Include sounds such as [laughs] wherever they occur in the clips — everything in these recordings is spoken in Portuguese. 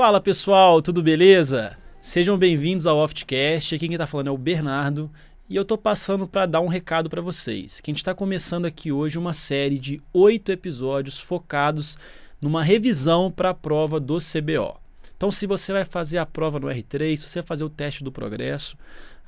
Fala pessoal, tudo beleza? Sejam bem-vindos ao Oftcast. Aqui quem está falando é o Bernardo e eu tô passando para dar um recado para vocês. Que a gente está começando aqui hoje uma série de oito episódios focados numa revisão para a prova do CBO. Então, se você vai fazer a prova no R3, se você vai fazer o teste do progresso,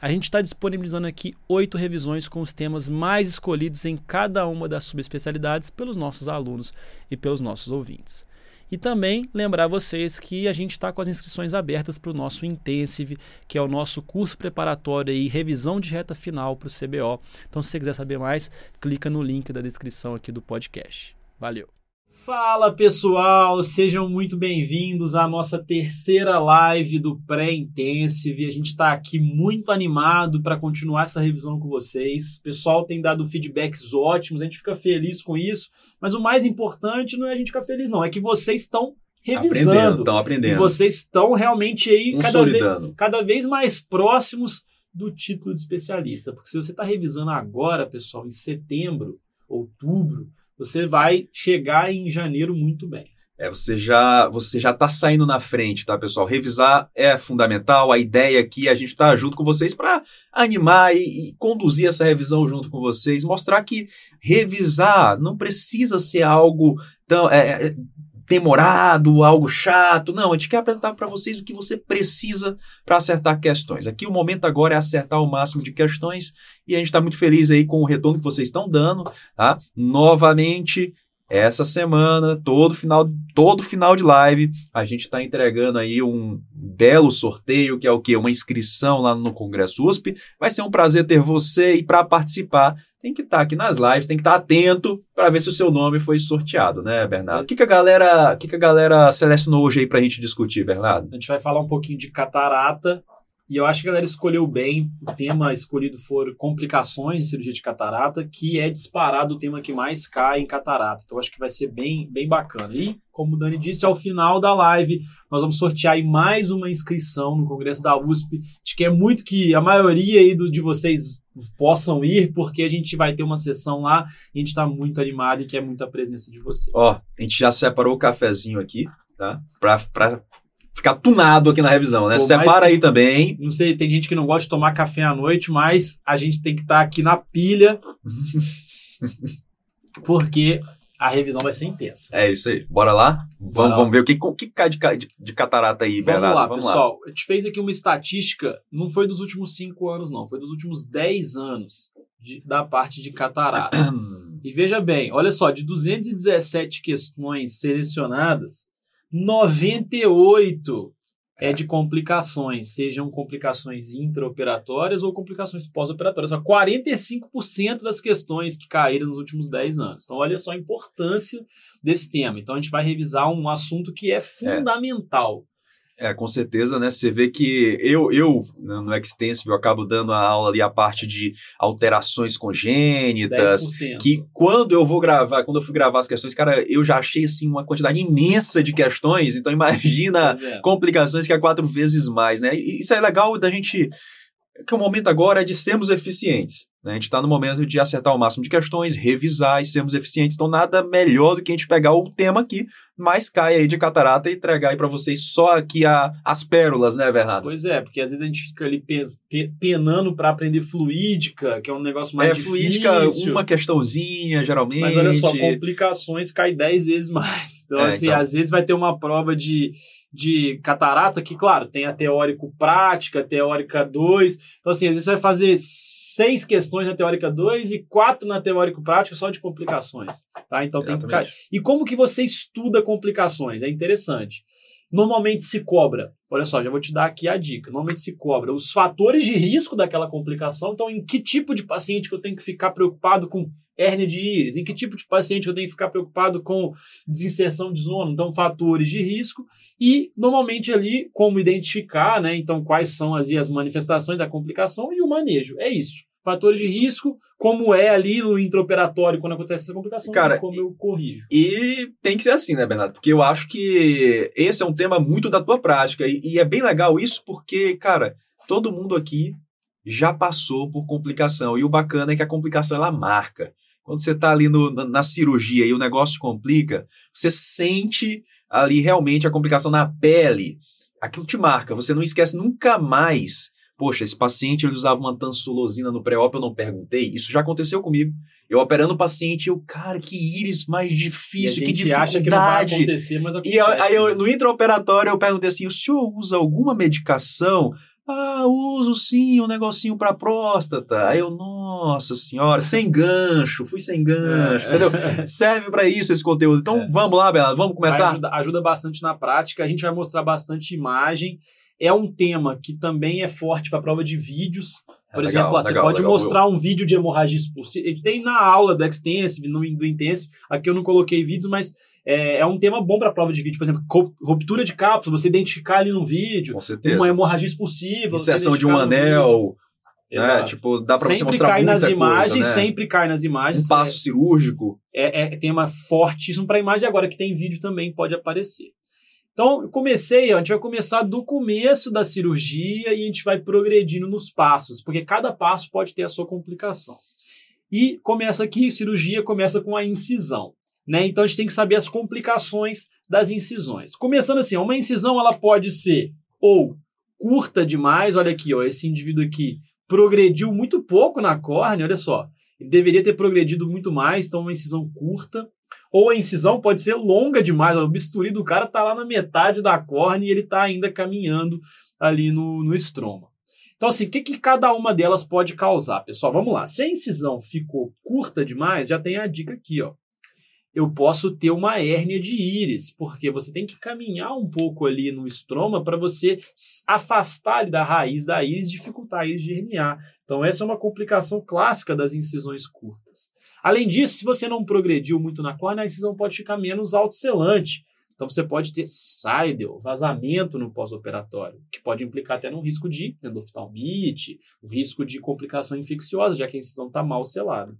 a gente está disponibilizando aqui oito revisões com os temas mais escolhidos em cada uma das subespecialidades pelos nossos alunos e pelos nossos ouvintes. E também lembrar vocês que a gente está com as inscrições abertas para o nosso Intensive, que é o nosso curso preparatório e revisão de reta final para o CBO. Então, se você quiser saber mais, clica no link da descrição aqui do podcast. Valeu! Fala pessoal, sejam muito bem-vindos à nossa terceira live do Pré-Intensive. A gente está aqui muito animado para continuar essa revisão com vocês. O pessoal tem dado feedbacks ótimos, a gente fica feliz com isso. Mas o mais importante não é a gente ficar feliz, não, é que vocês estão revisando. Estão aprendendo. E vocês estão realmente aí cada vez, cada vez mais próximos do título de especialista. Porque se você está revisando agora, pessoal, em setembro, outubro, você vai chegar em janeiro muito bem. É, você já você já está saindo na frente, tá, pessoal? Revisar é fundamental. A ideia aqui é a gente estar tá junto com vocês para animar e, e, conduzir essa revisão junto com vocês, mostrar que revisar não precisa ser algo tão é, é demorado, algo chato. Não, a gente quer apresentar para vocês o que você precisa para acertar questões. Aqui o momento agora é acertar o máximo de questões e a gente está muito feliz aí com o retorno que vocês estão dando, tá? Novamente, essa semana, todo final, todo final de live, a gente está entregando aí um belo sorteio, que é o que? Uma inscrição lá no Congresso USP. Vai ser um prazer ter você e para participar tem que estar tá aqui nas lives, tem que estar tá atento para ver se o seu nome foi sorteado, né, Bernardo? O que, que a galera, o que, que a galera selecionou hoje aí para a gente discutir, Bernardo? A gente vai falar um pouquinho de catarata e eu acho que a galera escolheu bem. O tema escolhido for complicações em cirurgia de catarata, que é disparado o tema que mais cai em catarata. Então acho que vai ser bem, bem bacana. E, como o Dani disse, ao final da live, nós vamos sortear mais uma inscrição no Congresso da USP. Acho que é muito que a maioria aí do, de vocês possam ir, porque a gente vai ter uma sessão lá e a gente está muito animado e quer muita presença de vocês. Ó, a gente já separou o cafezinho aqui, tá? Pra, pra ficar tunado aqui na revisão, né? Pô, Separa aí também. Não sei, tem gente que não gosta de tomar café à noite, mas a gente tem que estar tá aqui na pilha. [laughs] porque a revisão vai ser intensa. É isso aí. Bora lá? Bora vamos, lá. vamos ver o que, o que cai de, de, de catarata aí, vamos Bernardo. Lá, vamos pessoal. Lá. A gente fez aqui uma estatística, não foi dos últimos cinco anos, não. Foi dos últimos dez anos de, da parte de catarata. [clears throat] e veja bem, olha só, de 217 questões selecionadas, 98 é de complicações, sejam complicações intraoperatórias ou complicações pós-operatórias. 45% das questões que caíram nos últimos 10 anos. Então, olha só a importância desse tema. Então, a gente vai revisar um assunto que é fundamental. É, com certeza, né? Você vê que eu, eu né, no Extensive, eu acabo dando a aula ali a parte de alterações congênitas, 10%. que quando eu vou gravar, quando eu fui gravar as questões, cara, eu já achei assim uma quantidade imensa de questões, então imagina é. complicações que é quatro vezes mais, né? E isso é legal da gente que o momento agora é de sermos eficientes. Né? A gente está no momento de acertar o máximo de questões, revisar e sermos eficientes. Então, nada melhor do que a gente pegar o tema aqui, mais cai aí de catarata e entregar aí para vocês só aqui a, as pérolas, né, Bernardo? Pois é, porque às vezes a gente fica ali penando para aprender fluídica, que é um negócio mais é, difícil. fluídica, uma questãozinha, geralmente. Mas olha só, complicações cai 10 vezes mais. Então, é, assim, então... às vezes vai ter uma prova de de catarata, que, claro, tem a teórico prática, a teórica 2. Então, assim, às vezes você vai fazer seis questões na teórica 2 e quatro na teórico prática só de complicações. Tá? Então Exatamente. tem que. E como que você estuda complicações? É interessante. Normalmente se cobra, olha só, já vou te dar aqui a dica. Normalmente se cobra os fatores de risco daquela complicação. Então, em que tipo de paciente que eu tenho que ficar preocupado com hérnia de íris? Em que tipo de paciente eu tenho que ficar preocupado com desinserção de zona? Então, fatores de risco e normalmente ali como identificar, né? Então quais são as, as manifestações da complicação e o manejo. É isso. Fatores de risco, como é ali no intraoperatório quando acontece essa complicação, Cara, como eu corrijo. E tem que ser assim, né, Bernardo? Porque eu acho que esse é um tema muito da tua prática e, e é bem legal isso porque, cara, todo mundo aqui já passou por complicação e o bacana é que a complicação ela marca. Quando você está ali no, na, na cirurgia e o negócio complica, você sente ali realmente a complicação na pele, aquilo te marca. Você não esquece nunca mais. Poxa, esse paciente ele usava uma tansulosina no pré-op, eu não perguntei. Isso já aconteceu comigo. Eu operando o paciente, eu, cara, que íris mais difícil, que dificuldade. acha que não vai acontecer, mas acontece. E eu, aí eu, no intraoperatório eu perguntei assim: o senhor usa alguma medicação? Ah, uso sim um negocinho para próstata. Aí eu, nossa senhora, sem gancho, fui sem gancho, é. entendeu? Serve para isso esse conteúdo. Então é. vamos lá, Bernardo, vamos começar? Ajuda, ajuda bastante na prática. A gente vai mostrar bastante imagem. É um tema que também é forte para prova de vídeos. Por é, exemplo, legal, você legal, pode legal, mostrar um vídeo de hemorragia expulsiva. Tem na aula do Extensive, no, do Intensive. Aqui eu não coloquei vídeos, mas é, é um tema bom para prova de vídeo. Por exemplo, ruptura de cápsula, você identificar ali no vídeo. Com certeza. Uma hemorragia expulsiva. Inserção de um anel. Né? Tipo, dá para você mostrar cai muita nas imagens, né? sempre cai nas imagens. Um passo é, cirúrgico. É, é tema fortíssimo para imagem. Agora que tem vídeo também pode aparecer. Então, comecei, ó, a gente vai começar do começo da cirurgia e a gente vai progredindo nos passos, porque cada passo pode ter a sua complicação. E começa aqui, cirurgia começa com a incisão. Né? Então a gente tem que saber as complicações das incisões. Começando assim, uma incisão ela pode ser ou curta demais, olha aqui, ó, esse indivíduo aqui progrediu muito pouco na córnea, olha só. Ele deveria ter progredido muito mais, então uma incisão curta. Ou a incisão pode ser longa demais, ó, o bisturi do cara está lá na metade da córnea e ele está ainda caminhando ali no, no estroma. Então, assim, o que, que cada uma delas pode causar, pessoal? Vamos lá. Se a incisão ficou curta demais, já tem a dica aqui, ó eu posso ter uma hérnia de íris, porque você tem que caminhar um pouco ali no estroma para você afastar da raiz da íris dificultar a íris de herniar. Então, essa é uma complicação clássica das incisões curtas. Além disso, se você não progrediu muito na córnea, a incisão pode ficar menos autocelante. Então, você pode ter sidel, vazamento no pós-operatório, que pode implicar até num risco de endoftalmite, um risco de complicação infecciosa, já que a incisão está mal selada.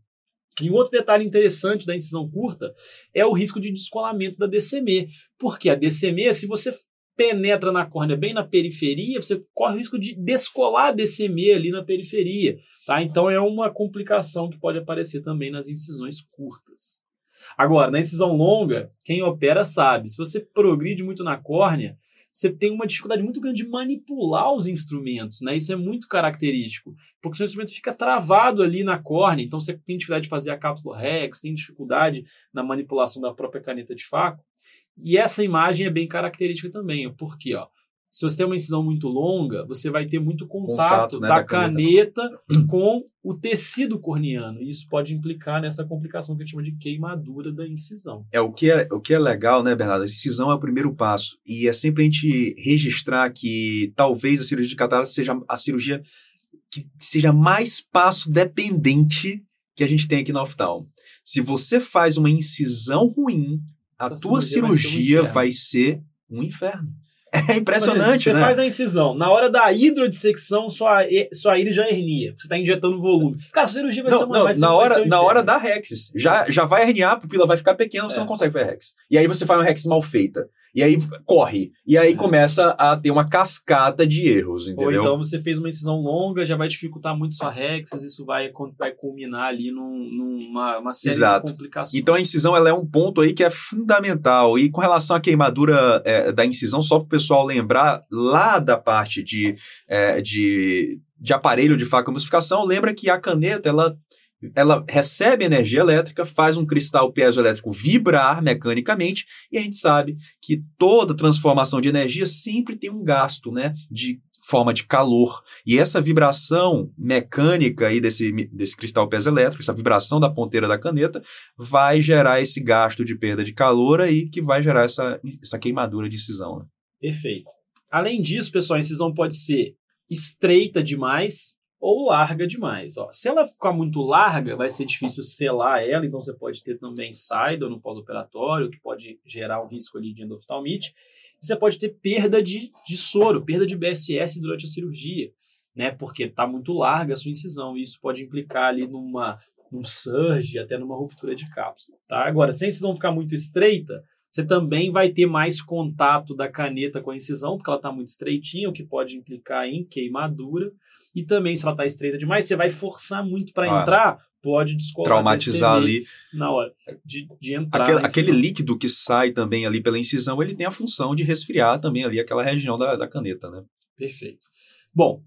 E um outro detalhe interessante da incisão curta é o risco de descolamento da DCM. Porque a DCM, se você penetra na córnea bem na periferia, você corre o risco de descolar a DCM ali na periferia. Tá? Então é uma complicação que pode aparecer também nas incisões curtas. Agora, na incisão longa, quem opera sabe, se você progride muito na córnea, você tem uma dificuldade muito grande de manipular os instrumentos, né? Isso é muito característico, porque seu instrumento fica travado ali na córnea, então você tem dificuldade de fazer a cápsula Rex, tem dificuldade na manipulação da própria caneta de faco. E essa imagem é bem característica também, porque ó, se você tem uma incisão muito longa, você vai ter muito contato, contato né, da, da, caneta, caneta com o tecido corneano. E isso pode implicar nessa complicação que a gente chama de queimadura da incisão. É o que é, o que é legal, né, Bernardo? A incisão é o primeiro passo. E é sempre a gente registrar que talvez a cirurgia de catarata seja a cirurgia que seja mais passo dependente que a gente tem aqui na oftalmo. Se você faz uma incisão ruim, a, a tua cirurgia, vai ser um Vai ser um inferno. É impressionante, você né? Você faz a incisão. Na hora da hidrodissecção, sua, sua íris já hernia. Você está injetando volume. Cara, a cirurgia vai não, ser uma não, vai ser, na hora, Na hora da Rex, já, já vai herniar, a pupila vai ficar pequena, você é. não consegue fazer Rex. E aí você faz uma Rex mal feita. E aí corre. E aí é. começa a ter uma cascata de erros, entendeu? Ou então você fez uma incisão longa, já vai dificultar muito sua Rexas, isso vai, vai culminar ali num, numa uma série Exato. de complicações. Então a incisão ela é um ponto aí que é fundamental. E com relação à queimadura é, da incisão, só para o pessoal lembrar, lá da parte de, é, de, de aparelho de faca lembra que a caneta ela ela recebe energia elétrica, faz um cristal piezoelétrico vibrar mecanicamente, e a gente sabe que toda transformação de energia sempre tem um gasto, né, de forma de calor. E essa vibração mecânica aí desse, desse cristal piezoelétrico, essa vibração da ponteira da caneta, vai gerar esse gasto de perda de calor aí, que vai gerar essa, essa queimadura de incisão. Né? Perfeito. Além disso, pessoal, a incisão pode ser estreita demais, ou larga demais. Ó. Se ela ficar muito larga, vai ser difícil selar ela, então você pode ter também saída no pós-operatório, que pode gerar um risco ali de endoftalmite. Você pode ter perda de, de soro, perda de BSS durante a cirurgia, né? Porque está muito larga a sua incisão, e isso pode implicar ali numa num surge, até numa ruptura de cápsula, tá? Agora, se a incisão ficar muito estreita, você também vai ter mais contato da caneta com a incisão, porque ela está muito estreitinha, o que pode implicar em queimadura. E também, se ela está estreita demais, você vai forçar muito para ah. entrar, pode descolar. Traumatizar ali. Na hora de, de entrar. Aquele, aquele, líquido que sai também ali pela incisão, ele tem a função de resfriar também ali aquela região da, da caneta, né? Perfeito. Bom,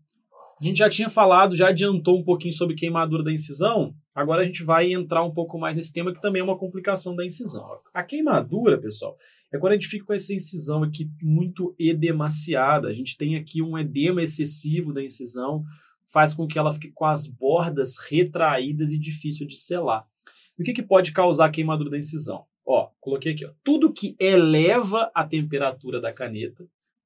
a gente já tinha falado, já adiantou um pouquinho sobre queimadura da incisão, agora a gente vai entrar um pouco mais nesse tema que também é uma complicação da incisão. A queimadura, pessoal, é quando a gente fica com essa incisão aqui muito edemaciada. A gente tem aqui um edema excessivo da incisão, faz com que ela fique com as bordas retraídas e difícil de selar. E o que, que pode causar a queimadura da incisão? Ó, coloquei aqui, ó, tudo que eleva a temperatura da caneta,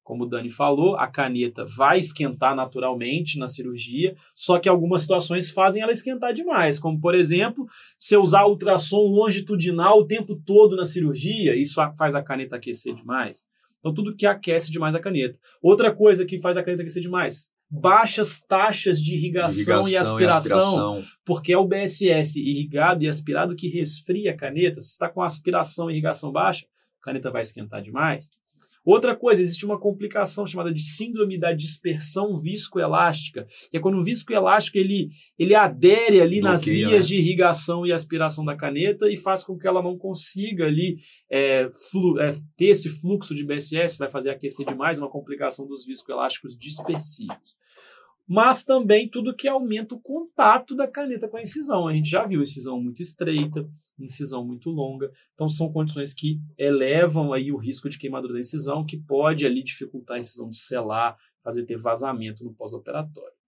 como o Dani falou, a caneta vai esquentar naturalmente na cirurgia, só que algumas situações fazem ela esquentar demais, como por exemplo, se usar ultrassom longitudinal o tempo todo na cirurgia, isso faz a caneta aquecer demais. Então, tudo que aquece demais a caneta. Outra coisa que faz a caneta aquecer demais, baixas taxas de irrigação, irrigação e, aspiração, e, aspiração, porque é o BSS irrigado e aspirado que resfria a caneta. Se está com aspiração e irrigação baixa, a caneta vai esquentar demais. Outra coisa, existe uma complicação chamada de síndrome da dispersão viscoelástica, que é quando o viscoelástico ele, ele adere ali Bloqueia, nas vias né? de irrigação e aspiração da caneta e faz com que ela não consiga ali é, flu, é, ter esse fluxo de BSS, vai fazer aquecer demais, uma complicação dos viscoelásticos dispersivos mas também tudo que aumenta o contato da caneta com a incisão. A gente já viu incisão muito estreita, incisão muito longa. Então são condições que elevam aí o risco de queimadura da incisão, que pode ali dificultar a incisão de selar, fazer ter vazamento no pós-operatório.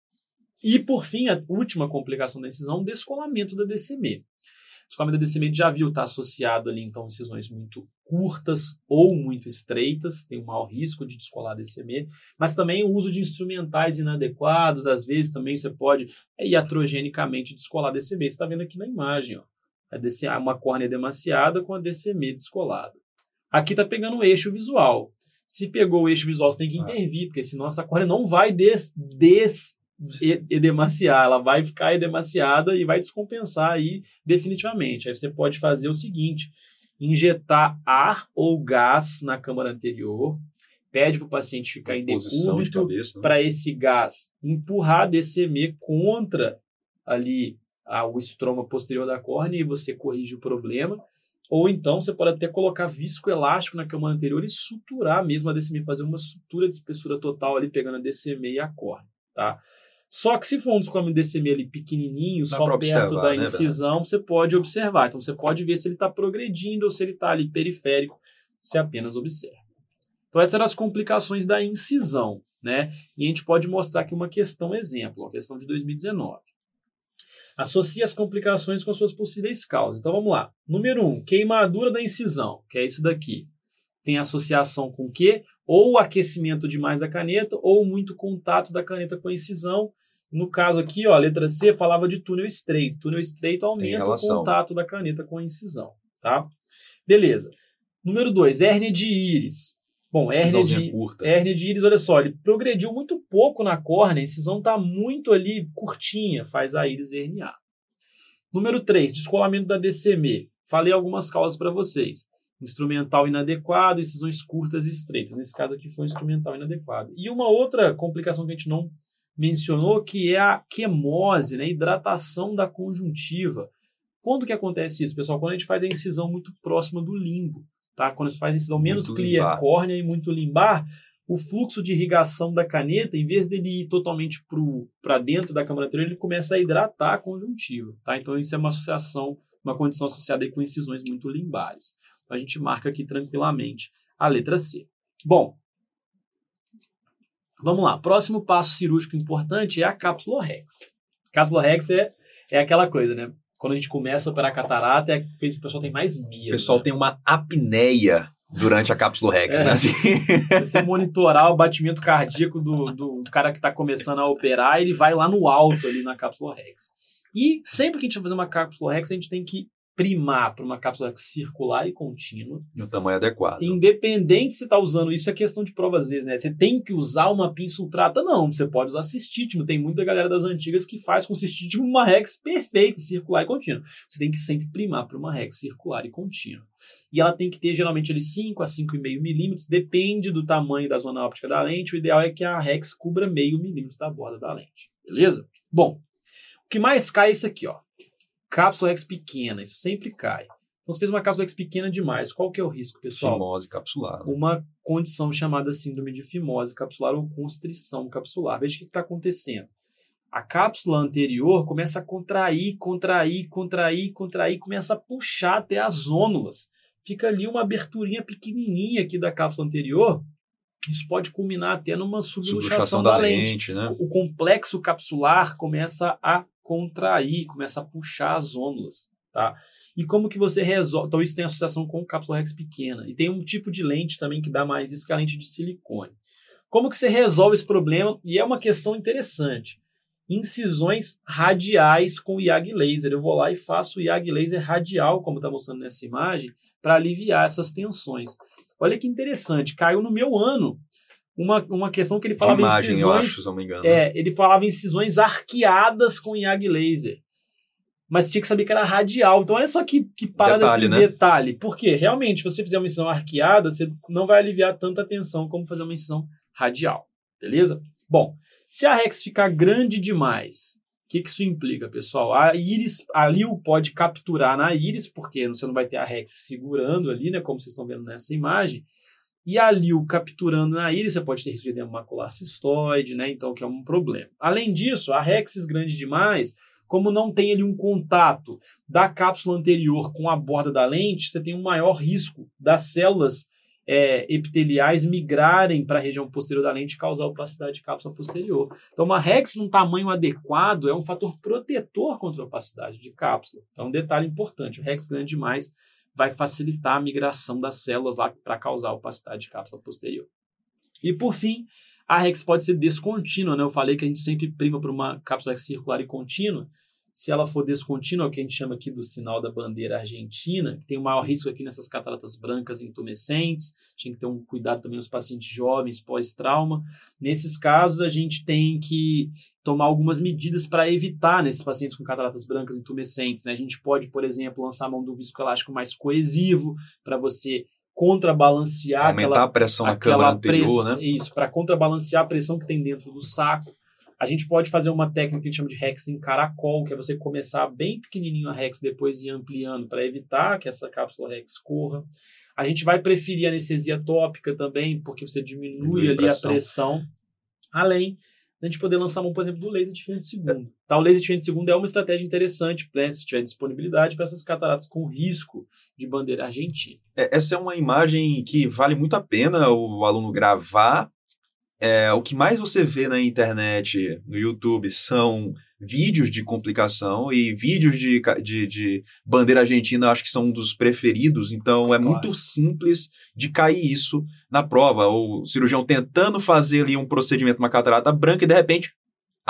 E por fim, a última complicação da incisão, o descolamento da DCM. O descolamento da DCM já viu estar associado ali então incisões muito curtas ou muito estreitas, tem um maior risco de descolar DCM, mas também o uso de instrumentais inadequados, às vezes também você pode é, iatrogenicamente descolar DCM. Você está vendo aqui na imagem, ó a DCA, uma córnea demasiada com a DCM descolada. Aqui está pegando o eixo visual. Se pegou o eixo visual, você tem que ah. intervir, porque senão essa córnea não vai des, des edemaciar, ela vai ficar edemaciada e vai descompensar aí definitivamente. Aí você pode fazer o seguinte: injetar ar ou gás na câmara anterior, pede para o paciente ficar em decúbito né? para esse gás empurrar a DCM contra ali o estroma posterior da córnea e você corrige o problema. Ou então você pode até colocar viscoelástico na cama anterior e suturar mesmo a DCM, fazer uma sutura de espessura total ali, pegando a DCM e a córnea, tá? Só que se for um descolamento DCM ali pequenininho, Dá só perto da né, incisão, né, você pode observar. Então você pode ver se ele está progredindo ou se ele está ali periférico, você apenas observa. Então essas eram as complicações da incisão, né? E a gente pode mostrar aqui uma questão exemplo, uma questão de 2019. Associe as complicações com as suas possíveis causas. Então vamos lá. Número 1, um, queimadura da incisão, que é isso daqui. Tem associação com o quê? Ou aquecimento demais da caneta, ou muito contato da caneta com a incisão. No caso aqui, ó, a letra C falava de túnel estreito. Túnel estreito aumenta o contato da caneta com a incisão, tá? Beleza. Número 2, hérnia de íris. Bom, hérnia de, curta. de íris, olha só, ele progrediu muito pouco na córnea, a incisão está muito ali curtinha, faz a íris herniar. Número 3, descolamento da DCM. Falei algumas causas para vocês. Instrumental inadequado, incisões curtas e estreitas. Nesse caso aqui foi instrumental inadequado. E uma outra complicação que a gente não mencionou, que é a quemose, né? hidratação da conjuntiva. Quando que acontece isso, pessoal? Quando a gente faz a incisão muito próxima do limbo tá? Quando se faz incisão menos muito limbar. córnea e muito limbar, o fluxo de irrigação da caneta, em vez dele ir totalmente para dentro da câmara anterior, ele começa a hidratar a conjuntiva, tá? Então isso é uma associação, uma condição associada com incisões muito limbares. Então a gente marca aqui tranquilamente a letra C. Bom, vamos lá. Próximo passo cirúrgico importante é a cápsula rex. Cápsula rex é, é aquela coisa, né? Quando a gente começa a operar catarata, é o pessoal tem mais medo. O pessoal né? tem uma apneia durante a cápsula Rex, é, né? Assim. Você monitorar o batimento cardíaco do, do cara que está começando a operar, ele vai lá no alto ali na cápsula Rex. E sempre que a gente vai fazer uma cápsula Rex, a gente tem que primar para uma cápsula circular e contínua. No tamanho adequado. Independente se está usando isso, é questão de prova às vezes, né? Você tem que usar uma pinça ultrata? Não, você pode usar cistítima. Tem muita galera das antigas que faz com cistítima uma rex perfeita, circular e contínua. Você tem que sempre primar para uma rex circular e contínua. E ela tem que ter geralmente ali 5 a 5,5 milímetros, depende do tamanho da zona óptica da lente. O ideal é que a rex cubra meio milímetro da borda da lente. Beleza? Bom, o que mais cai é isso aqui, ó cápsula Rex pequena, isso sempre cai. Então, você fez uma cápsula Rex pequena demais. Qual que é o risco, pessoal? Fimose capsular. Uma condição chamada síndrome de fimose capsular ou constrição capsular. Veja o que está acontecendo. A cápsula anterior começa a contrair, contrair, contrair, contrair, começa a puxar até as zônulas. Fica ali uma aberturinha pequenininha aqui da cápsula anterior. Isso pode culminar até numa subluxação da, da lente. lente né? O complexo capsular começa a contrair, começa a puxar as zônulas, tá? E como que você resolve? Então isso tem associação com cápsula rex pequena. E tem um tipo de lente também que dá mais isso, que é a lente de silicone. Como que você resolve esse problema? E é uma questão interessante incisões radiais com IAG laser. Eu vou lá e faço o IAG laser radial, como está mostrando nessa imagem, para aliviar essas tensões. Olha que interessante, caiu no meu ano uma, uma questão que ele falava De imagem, incisões. Eu acho, se não me engano. É, ele falava incisões arqueadas com IAG laser. Mas tinha que saber que era radial. Então, olha só que, que parada detalhe, esse né? detalhe. Porque, realmente, se você fizer uma incisão arqueada, você não vai aliviar tanta tensão como fazer uma incisão radial. Beleza? Bom, se a Rex ficar grande demais, o que, que isso implica, pessoal? A íris, a Lil pode capturar na íris, porque você não vai ter a Rex segurando ali, né, como vocês estão vendo nessa imagem. E a Lil capturando na íris, você pode ter risco de edema macular cistoide, né, então que é um problema. Além disso, a Rex grande demais, como não tem ali um contato da cápsula anterior com a borda da lente, você tem um maior risco das células é, epiteliais migrarem para a região posterior da lente e causar opacidade de cápsula posterior. Então, uma REX num tamanho adequado é um fator protetor contra a opacidade de cápsula. Então, um detalhe importante: o REX grande demais vai facilitar a migração das células lá para causar opacidade de cápsula posterior. E por fim, a REX pode ser descontínua, né? Eu falei que a gente sempre prima para uma cápsula circular e contínua. Se ela for descontínua, o que a gente chama aqui do sinal da bandeira argentina, que tem o maior risco aqui nessas cataratas brancas intumescentes, tem que ter um cuidado também nos pacientes jovens pós-trauma. Nesses casos, a gente tem que tomar algumas medidas para evitar nesses pacientes com cataratas brancas intumescentes. Né? A gente pode, por exemplo, lançar a mão do viscoelástico mais coesivo para você contrabalancear aumentar aquela, a pressão na câmara anterior, press... né? Isso, para contrabalancear a pressão que tem dentro do saco. A gente pode fazer uma técnica que a gente chama de Rex em caracol, que é você começar bem pequenininho a Rex, depois ir ampliando para evitar que essa cápsula Rex corra. A gente vai preferir anestesia tópica também, porque você diminui ali pressão. a pressão. Além da gente poder lançar mão, por exemplo, do laser de fim de segundo. Tá, o laser de fim de segundo é uma estratégia interessante, né, se tiver disponibilidade para essas cataratas com risco de bandeira argentina. É, essa é uma imagem que vale muito a pena o aluno gravar é, o que mais você vê na internet, no YouTube, são vídeos de complicação e vídeos de, de, de bandeira argentina, acho que são um dos preferidos. Então, é muito simples de cair isso na prova. O cirurgião tentando fazer ali um procedimento, uma catarata branca, e de repente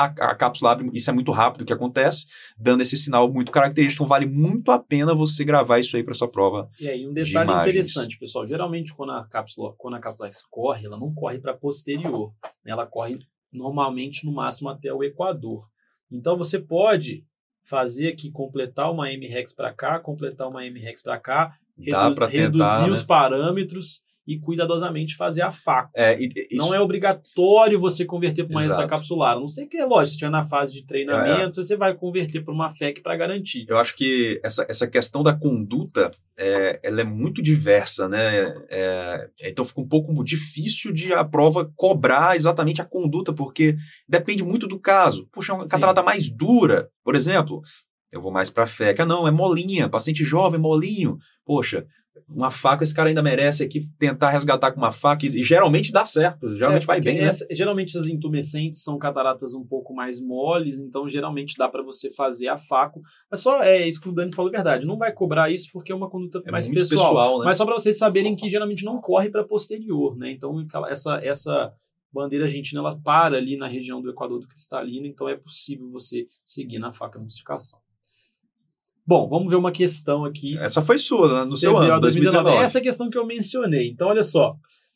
a, a cápsula abre, isso é muito rápido que acontece, dando esse sinal muito característico. Então, vale muito a pena você gravar isso aí para sua prova. E aí, um detalhe de interessante, pessoal: geralmente, quando a cápsula, quando a cápsula corre, ela não corre para posterior, ela corre normalmente no máximo até o equador. Então, você pode fazer aqui, completar uma M-Rex para cá, completar uma M-Rex para cá, redu tentar, reduzir né? os parâmetros e cuidadosamente fazer a faca. É, isso... Não é obrigatório você converter para uma extracapsular. Não sei que é lógico, se estiver na fase de treinamento, é. você vai converter para uma FEC para garantir. Eu acho que essa, essa questão da conduta é, ela é muito diversa, né? É, então fica um pouco difícil de a prova cobrar exatamente a conduta, porque depende muito do caso. Puxa, uma catarata mais dura, por exemplo, eu vou mais para a FEC. Ah, não, é molinha, paciente jovem, molinho. Poxa, uma faca, esse cara ainda merece aqui tentar resgatar com uma faca, e, geralmente dá certo, geralmente é, vai bem. Né? Essa, né? Geralmente as intumescentes são cataratas um pouco mais moles, então geralmente dá para você fazer a faca. Mas só é isso que o Dani falou a verdade, não vai cobrar isso porque é uma conduta é mais pessoal. pessoal né? Mas só para vocês saberem que geralmente não corre para posterior, né? Então essa, essa bandeira argentina ela para ali na região do Equador do cristalino, então é possível você seguir na faca emulsificação. Bom, vamos ver uma questão aqui. Essa foi sua, né? no seu ano, 2019. Essa é questão que eu mencionei. Então, olha só.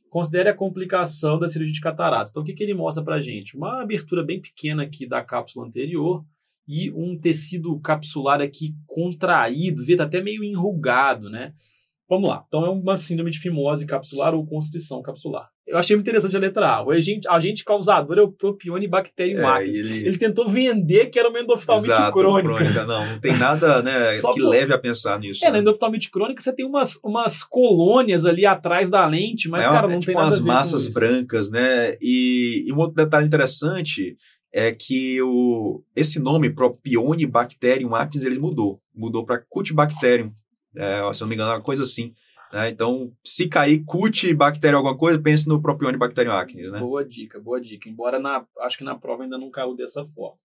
Considere a complicação da cirurgia de catarata. Então, o que, que ele mostra para gente? Uma abertura bem pequena aqui da cápsula anterior e um tecido capsular aqui contraído, vê, tá até meio enrugado, né? Vamos lá. Então é uma síndrome de fimose capsular ou constrição capsular. Eu achei muito interessante a letra A. O agente, agente causador é o Propionibacterium É, acnes. ele- Ele... tentou vender que era uma endoftalmite Exato, crônica. Não, não tem nada né, [laughs] Só que por- leve a pensar nisso. É, na né? endoftalmite crônica você tem umas, umas colônias ali atrás da lente, mas, é, cara, uma- não é tipo tem nada umas a ver massas com isso. brancas, né? E, e um outro detalhe interessante é que o, esse nome, Propionibacterium acnes, ele mudou. Mudou para Cutibacterium. É, se não me engano, é uma coisa assim. né? Então, se cair Cutibacterium alguma coisa, pense no Propionibacterium acnes, né? Boa dica, boa dica. Embora na, acho que na prova ainda não caiu dessa forma.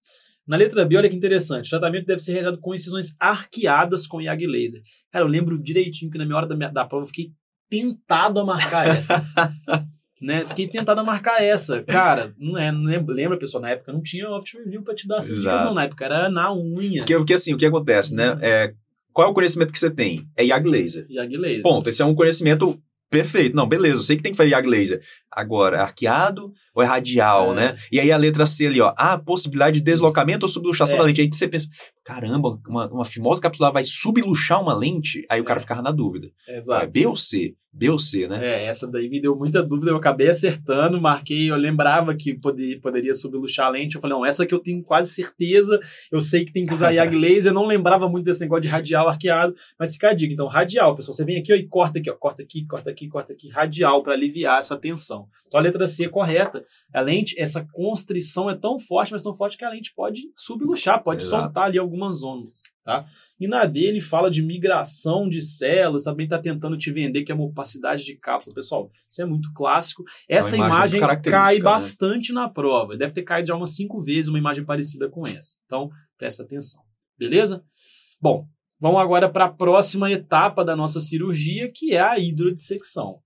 Na letra B, olha que interessante. O tratamento deve ser realizado com incisões arqueadas com IAG laser. Cara, eu lembro direitinho que na minha hora da, minha- da prova eu fiquei tentado a marcar essa. [laughs] né? Fiquei tentado a marcar essa. Cara, não é, não lembra, lembra, pessoal? Na época não tinha opt review pra te dar essas dicas, não. Na época era na unha. Porque, porque assim, o que acontece, né? É, qual é o conhecimento que você tem? É YAG laser. IAG laser. Ponto. Esse é um conhecimento perfeito. Não, beleza, eu sei que tem que fazer YAG laser. Agora, é arqueado ou é radial, É. né? E aí a letra C ali, ó. Ah, possibilidade de deslocamento ou subluxação É. da lente. Aí você pensa, caramba, uma, uma fimose capsular vai subluxar uma lente? Aí o cara É. ficava na dúvida. É Exato. B ou C? B ou C, né? É, essa daí me deu muita dúvida, eu acabei acertando, marquei, eu lembrava que poderia, poderia subluxar a lente, eu falei, não, essa que eu tenho quase certeza, eu sei que tem que usar IAG laser, não lembrava muito desse negócio de radial arqueado, mas fica a dica, então radial, pessoal, você vem aqui ó, e corta aqui, ó, corta aqui, corta aqui, corta aqui, radial, para aliviar essa tensão. Então a letra C é correta, a lente, essa constrição é tão forte, mas tão forte que a lente pode subluxar, pode Exato. soltar ali algumas ondas, tá? E na D ele fala de migração de células, também está tentando te vender que é uma opacidade de cápsula. Pessoal, isso é muito clássico. Essa imagem imagem, característica, cai né? bastante na prova. Deve ter caído já umas cinco vezes uma imagem parecida com essa. Então, presta atenção. Beleza? Bom, vamos agora para a próxima etapa da nossa cirurgia, que é a hidrodissecção.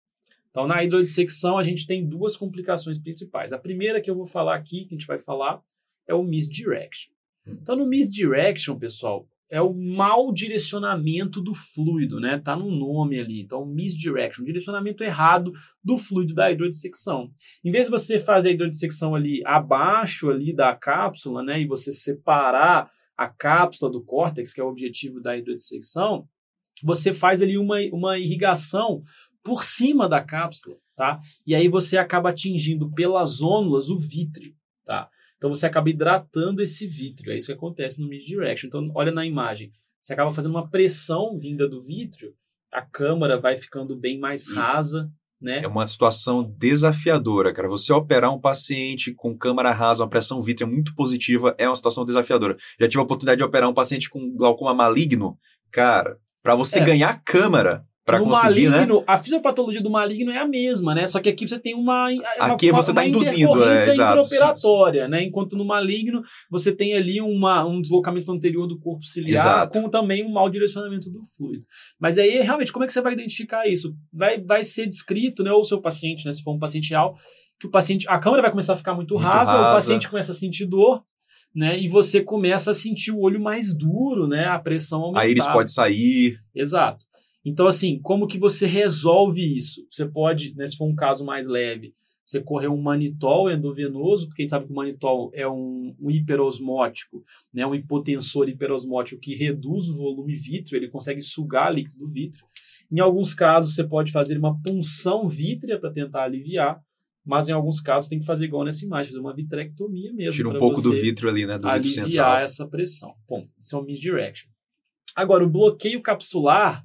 Então, na hidrodissecção, a gente tem duas complicações principais. A primeira que eu vou falar aqui, que a gente vai falar, é o misdirection. Então, no misdirection, pessoal, é o mau direcionamento do fluido, né? Tá no nome ali. Então, misdirection, direcionamento errado do fluido da hidrodissecção. Em vez de você fazer a hidrodissecção ali abaixo ali da cápsula, né, e você separar a cápsula do córtex, que é o objetivo da hidrodissecção, você faz ali uma, uma irrigação por cima da cápsula, tá? E aí você acaba atingindo pelas ônulas o vítreo, tá? Então você acaba hidratando esse vítreo, é isso que acontece no misdirection. Então olha na imagem, você acaba fazendo uma pressão vinda do vítreo, a câmara vai ficando bem mais rasa, né? É uma situação desafiadora, cara. Você operar um paciente com câmara rasa, uma pressão vítrea muito positiva, é uma situação desafiadora. Já tive a oportunidade de operar um paciente com glaucoma maligno. Cara, para você É. ganhar câmara para no conseguir, né? maligno, a fisiopatologia do maligno é a mesma, né? Só que aqui você tem uma. uma Aqui você uma tá induzindo, é, exato. intraoperatória, né? Enquanto no maligno você tem ali uma, um deslocamento anterior do corpo ciliar Exato. com também um mau direcionamento do fluido. Mas aí, realmente, como é que você vai identificar isso? Vai, vai ser descrito, né? Ou o seu paciente, né? Se for um paciente real, que o paciente. A câmera vai começar a ficar muito, Muito rasa, o rasa. paciente começa a sentir dor. Né, e você começa a sentir o olho mais duro, né? A pressão aumentar. A íris pode sair. Exato. Então, assim, como que você resolve isso? Você pode, né, se for um caso mais leve, você correr um manitol endovenoso, porque a gente sabe que o manitol é um, um hiperosmótico, né, um hipotensor hiperosmótico que reduz o volume vítreo, ele consegue sugar líquido do vítreo. Em alguns casos, você pode fazer uma punção vítrea para tentar aliviar, mas em alguns casos tem que fazer igual nessa imagem, fazer uma vitrectomia mesmo. Tira um pouco do vítreo ali, né? Do aliviar central. essa pressão. Bom, isso é um misdirection. Agora, o bloqueio capsular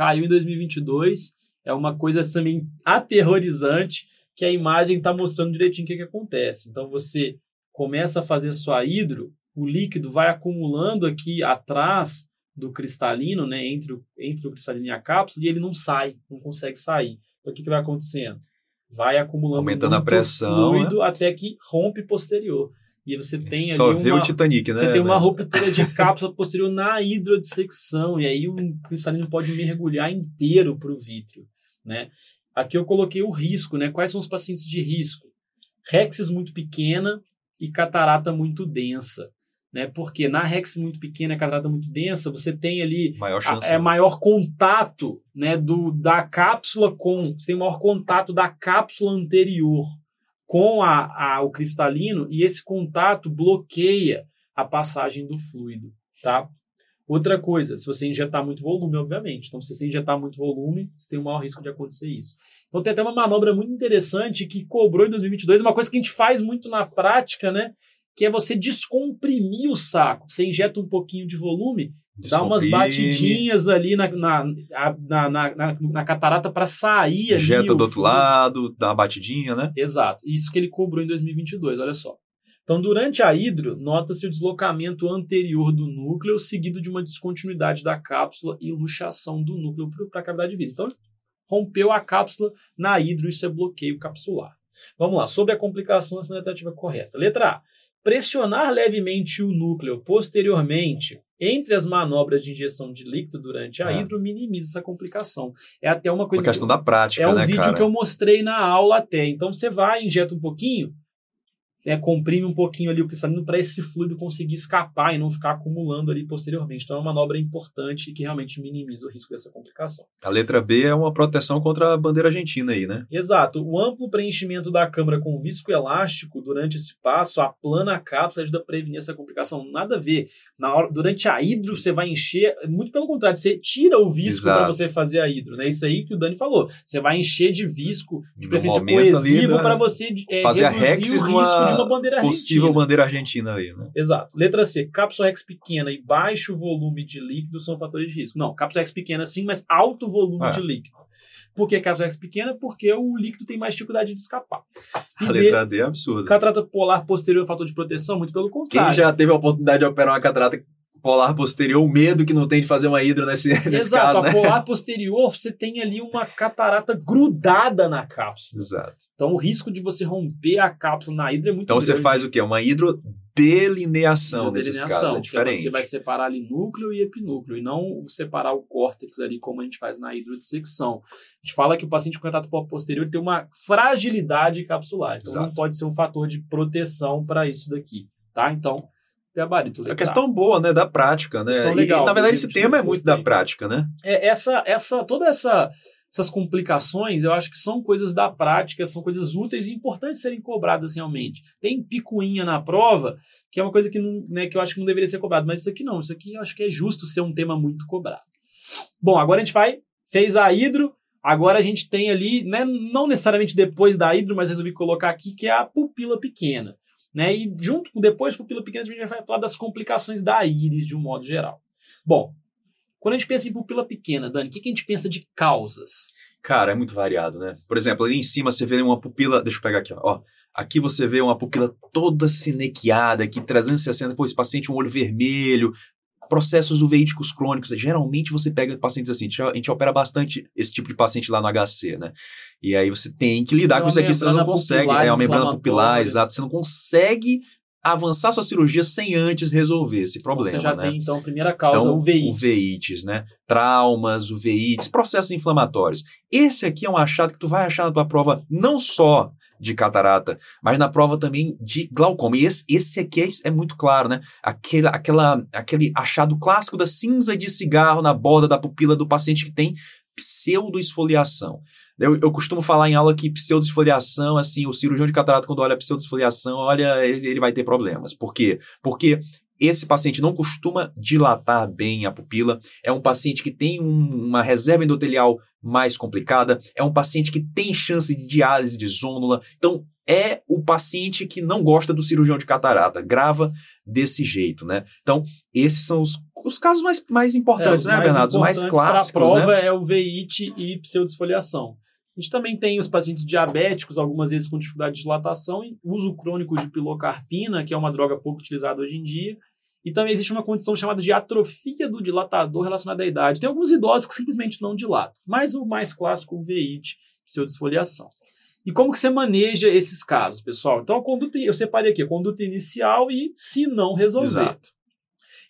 caiu em 2022. É uma coisa também aterrorizante que a imagem está mostrando direitinho o que, que acontece. Então, você começa a fazer sua hidro, o líquido vai acumulando aqui atrás do cristalino, né, entre o, entre o cristalino e a cápsula, e ele não sai, não consegue sair. Então, o que, que vai acontecendo? Vai acumulando Aumentando a pressão, fluido até que rompe posterior. E você tem Só ali vê uma, o Titanic, né? você tem uma né? ruptura de cápsula posterior na hidrodissecção, e aí o cristalino pode mergulhar inteiro para o vítreo. Né? Aqui eu coloquei o risco, né? Quais são os pacientes de risco? Rexis muito pequena e catarata muito densa. Né? Porque na rexis muito pequena e catarata muito densa, você tem ali Maior a- chance. é maior contato né, do, da cápsula com. Você tem maior contato da cápsula anterior com a, a- o cristalino e esse contato bloqueia a passagem do fluido. Tá? Outra coisa, se você injetar muito volume, obviamente. Então, se você injetar muito volume, você tem o maior risco de acontecer isso. Então, tem até uma manobra muito interessante que cobrou em 2022, uma coisa que a gente faz muito na prática, né? Que é você descomprimir o saco. Você injeta um pouquinho de volume, dá umas batidinhas ali na, na, na, na, na catarata para sair. Injeta do outro lado, dá uma batidinha, né? Exato. Isso que ele cobrou em 2022, olha só. Então, durante a hidro, nota-se o deslocamento anterior do núcleo, seguido de uma descontinuidade da cápsula e luxação do núcleo para a cavidade de vidro. Então, rompeu a cápsula na hidro, isso é bloqueio capsular. Vamos lá, sobre a complicação, essa tentativa correta. Letra A. Pressionar levemente o núcleo posteriormente entre as manobras de injeção de líquido durante a é. hidro minimiza essa complicação. É até uma coisa. Uma questão que, da prática, É um né, vídeo cara? que eu mostrei na aula até. Então você vai, injeta um pouquinho, né, comprime um pouquinho ali o cristalino para esse fluido conseguir escapar e não ficar acumulando ali posteriormente. Então é uma manobra importante e que realmente minimiza o risco dessa complicação. A letra B é uma proteção contra a bandeira argentina aí, né? Exato. O amplo preenchimento da câmara com viscoelástico durante esse passo aplana a cápsula ajuda a prevenir essa complicação. Nada a ver. Na hora, durante a hidro você vai encher, muito pelo contrário, você tira o visco para você fazer a hidro. Né? Isso aí que o Dani falou. Você vai encher de visco, de preferência coesivo, para você é, fazer a Rex o risco de uma bandeira possível argentina. bandeira argentina aí, né? Exato. Letra C, cápsula Rex pequena e baixo volume de líquido são fatores de risco. Não, cápsula Rex pequena sim, mas alto volume é. de líquido. Por que cápsula Rex pequena? Porque o líquido tem mais dificuldade de escapar. E a letra D é absurda. Catarata polar posterior é fator de proteção? Muito pelo contrário. Quem já teve a oportunidade de operar uma catarata polar posterior, o medo que não tem de fazer uma hidro nesse, [laughs] nesse Exato, caso, né? a polar [laughs] posterior, você tem ali uma catarata grudada na cápsula. Exato. Então o risco de você romper a cápsula na hidro é muito Então grande. você faz o quê? Uma hidrodelineação nesses Delineação, casos, é diferente. Você vai separar ali núcleo e epinúcleo, e não separar o córtex ali como a gente faz na hidrodissecção. A gente fala que o paciente com contato posterior tem uma fragilidade capsular, então Exato. não pode ser um fator de proteção para isso daqui, tá? Então, gabarito. É legal. questão boa, né? Da prática, né? E- legal, e, na verdade, esse tema é muito da prática, né? É, essa, essa, toda essa, essas complicações, eu acho que são coisas da prática, são coisas úteis e importantes serem cobradas realmente. Tem picuinha na prova, que é uma coisa que, não, né, que eu acho que não deveria ser cobrado, mas isso aqui não, isso aqui eu acho que é justo ser um tema muito cobrado. Bom, agora a gente vai, fez a hidro, agora a gente tem ali, né, não necessariamente depois da hidro, mas resolvi colocar aqui, que é a pupila pequena. Né? E junto com depois pupila pequena, a gente vai falar das complicações da íris de um modo geral. Bom, quando a gente pensa em pupila pequena, Dani, o que, que a gente pensa de causas? Cara, é muito variado, né? Por exemplo, ali em cima você vê uma pupila. Deixa eu pegar aqui, ó. Aqui você vê uma pupila toda cinequiada, aqui 360, pô, esse paciente um olho vermelho, processos uveíticos crônicos. Geralmente você pega pacientes assim, a gente- opera bastante esse tipo de paciente lá no HC, né? E aí você tem que lidar É com isso aqui, você não consegue. É uma membrana pupilar, exato. Você não consegue avançar sua cirurgia sem antes resolver esse problema, Então, você já né? tem, então, a primeira causa, Então, uveites. uveites, né? Traumas, uveites, processos inflamatórios. Esse aqui é um achado que tu vai achar na tua prova não só de catarata, mas na prova também de glaucoma. E esse, esse aqui é, é muito claro, né? Aquele, aquela, aquele achado clássico da cinza de cigarro na borda da pupila do paciente que tem pseudoesfoliação. Eu, eu costumo falar em aula que pseudoesfoliação, assim, o cirurgião de catarata, quando olha pseudoesfoliação, olha, ele, ele vai ter problemas. Por quê? Porque esse paciente não costuma dilatar bem a pupila, é um paciente que tem um- uma reserva endotelial mais complicada, é um paciente que tem chance de diálise de zônula. Então, é o paciente que não gosta do cirurgião de catarata, grava desse jeito, né? Então, esses são os, os casos mais, mais importantes, É, né, mais Bernardo? Os mais importantes pra clássicos, prova né? é uveíte e pseudesfoliação. A gente também tem os pacientes diabéticos, algumas vezes com dificuldade de dilatação, e uso crônico de pilocarpina, que é uma droga pouco utilizada hoje em dia. E também existe uma condição chamada de atrofia do dilatador relacionada à idade. Tem alguns idosos que simplesmente não dilatam, mas o mais clássico, o uveíte, pseudesfoliação. E como que você maneja esses casos, pessoal? Então, a conduta, eu separei aqui a conduta inicial e se não resolver. Exato.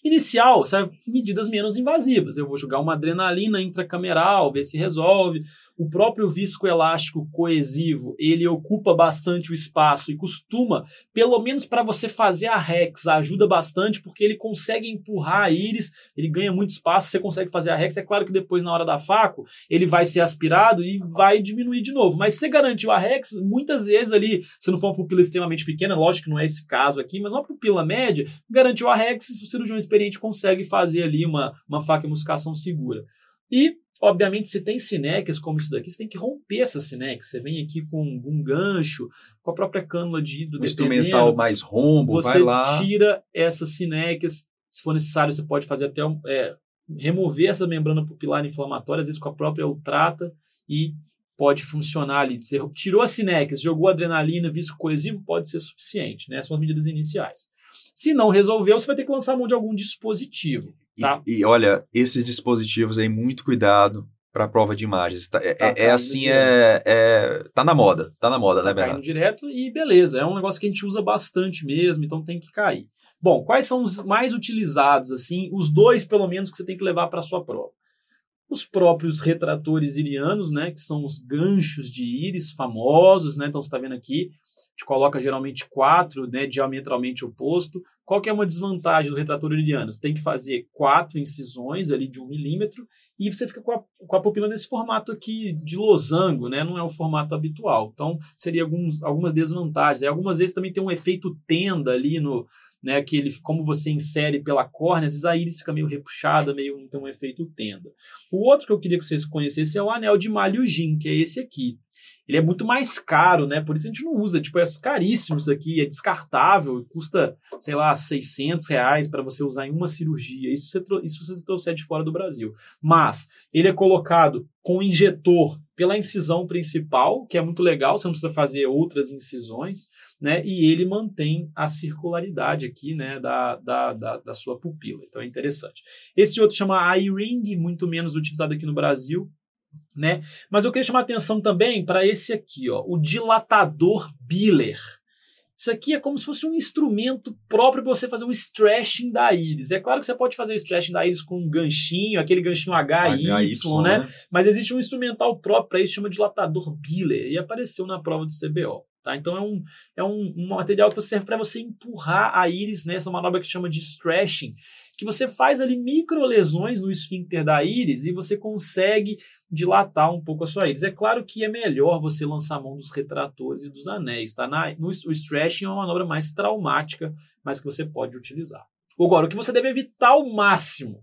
Inicial, serve medidas menos invasivas. Eu vou jogar uma adrenalina intracameral, ver se resolve. O próprio viscoelástico coesivo, ele ocupa bastante o espaço e costuma, pelo menos para você fazer a rex, ajuda bastante porque ele consegue empurrar a íris, ele ganha muito espaço, você consegue fazer a rex. É claro que depois, na hora da faco, ele vai ser aspirado e vai diminuir de novo. Mas você garantiu a rex, muitas vezes ali, se não for uma pupila extremamente pequena, lógico que não é esse caso aqui, mas uma pupila média, garantiu a rex, o cirurgião experiente consegue fazer ali uma, uma faca e segura. E Obviamente, se tem sinecas como isso daqui, você tem que romper essa sineca. Você vem aqui com um gancho, com a própria cânula de ídolo. Um instrumental mais rombo, você vai lá. tira essas sinecas. Se for necessário, você pode fazer até é, remover essa membrana pupilar inflamatória, às vezes com a própria ultrata, e pode funcionar ali. Você tirou as sinecas, jogou adrenalina, visco coesivo, pode ser suficiente. Né? São as medidas iniciais. Se não resolveu, você vai ter que lançar a mão de algum dispositivo. Tá? E, e olha, esses dispositivos aí, muito cuidado para a prova de imagens. Tá, é, tá, é, é assim, é, é, tá na moda, tá na moda, tá né, Bernardo? direto e beleza, é um negócio que a gente usa bastante mesmo, então tem que cair. Bom, quais são os mais utilizados, assim, os dois pelo menos que você tem que levar para a sua prova? Os próprios retratores irianos, né, que são os ganchos de íris famosos, né, então você está vendo aqui, gente coloca geralmente quatro, né, diametralmente oposto. Qual que é uma desvantagem do retrator iridiano? Você tem que fazer quatro incisões ali de um milímetro e você fica com a, com a pupila nesse formato aqui de losango, né? Não é o formato habitual. Então, seria alguns, algumas desvantagens. E algumas vezes também tem um efeito tenda ali no, né, que ele, como você insere pela córnea, às vezes a íris fica meio repuxada, meio tem um efeito tenda. O outro que eu queria que vocês conhecessem é o anel de Malhugin, que é esse aqui ele é muito mais caro, né? Por isso a gente não usa. Tipo, é caríssimo isso aqui, é descartável, custa, sei lá, 600 reais para você usar em uma cirurgia. Isso você, isso você trouxer de fora do Brasil. Mas ele é colocado com injetor pela incisão principal, que é muito legal, você não precisa fazer outras incisões, né? E ele mantém a circularidade aqui, né, da, da, da, da sua pupila. Então é interessante. Esse outro chama eye ring, muito menos utilizado aqui no Brasil, né? Mas eu queria chamar a atenção também para esse aqui, ó, o dilatador Biller. Isso aqui é como se fosse um instrumento próprio para você fazer um stretching da íris. É claro que você pode fazer o stretching da íris com um ganchinho, aquele ganchinho HY, HY né? né? Mas existe um instrumental próprio para isso, chama dilatador Biller, e apareceu na prova do CBO. Tá? Então é um, é um, um material que serve para você empurrar a íris nessa manobra que chama de stretching, que você faz ali micro lesões no esfíncter da íris e você consegue dilatar um pouco a sua íris. É claro que é melhor você lançar a mão dos retratores e dos anéis. Tá? Na, no, o stretching é uma manobra mais traumática, mas que você pode utilizar. Agora, o que você deve evitar ao máximo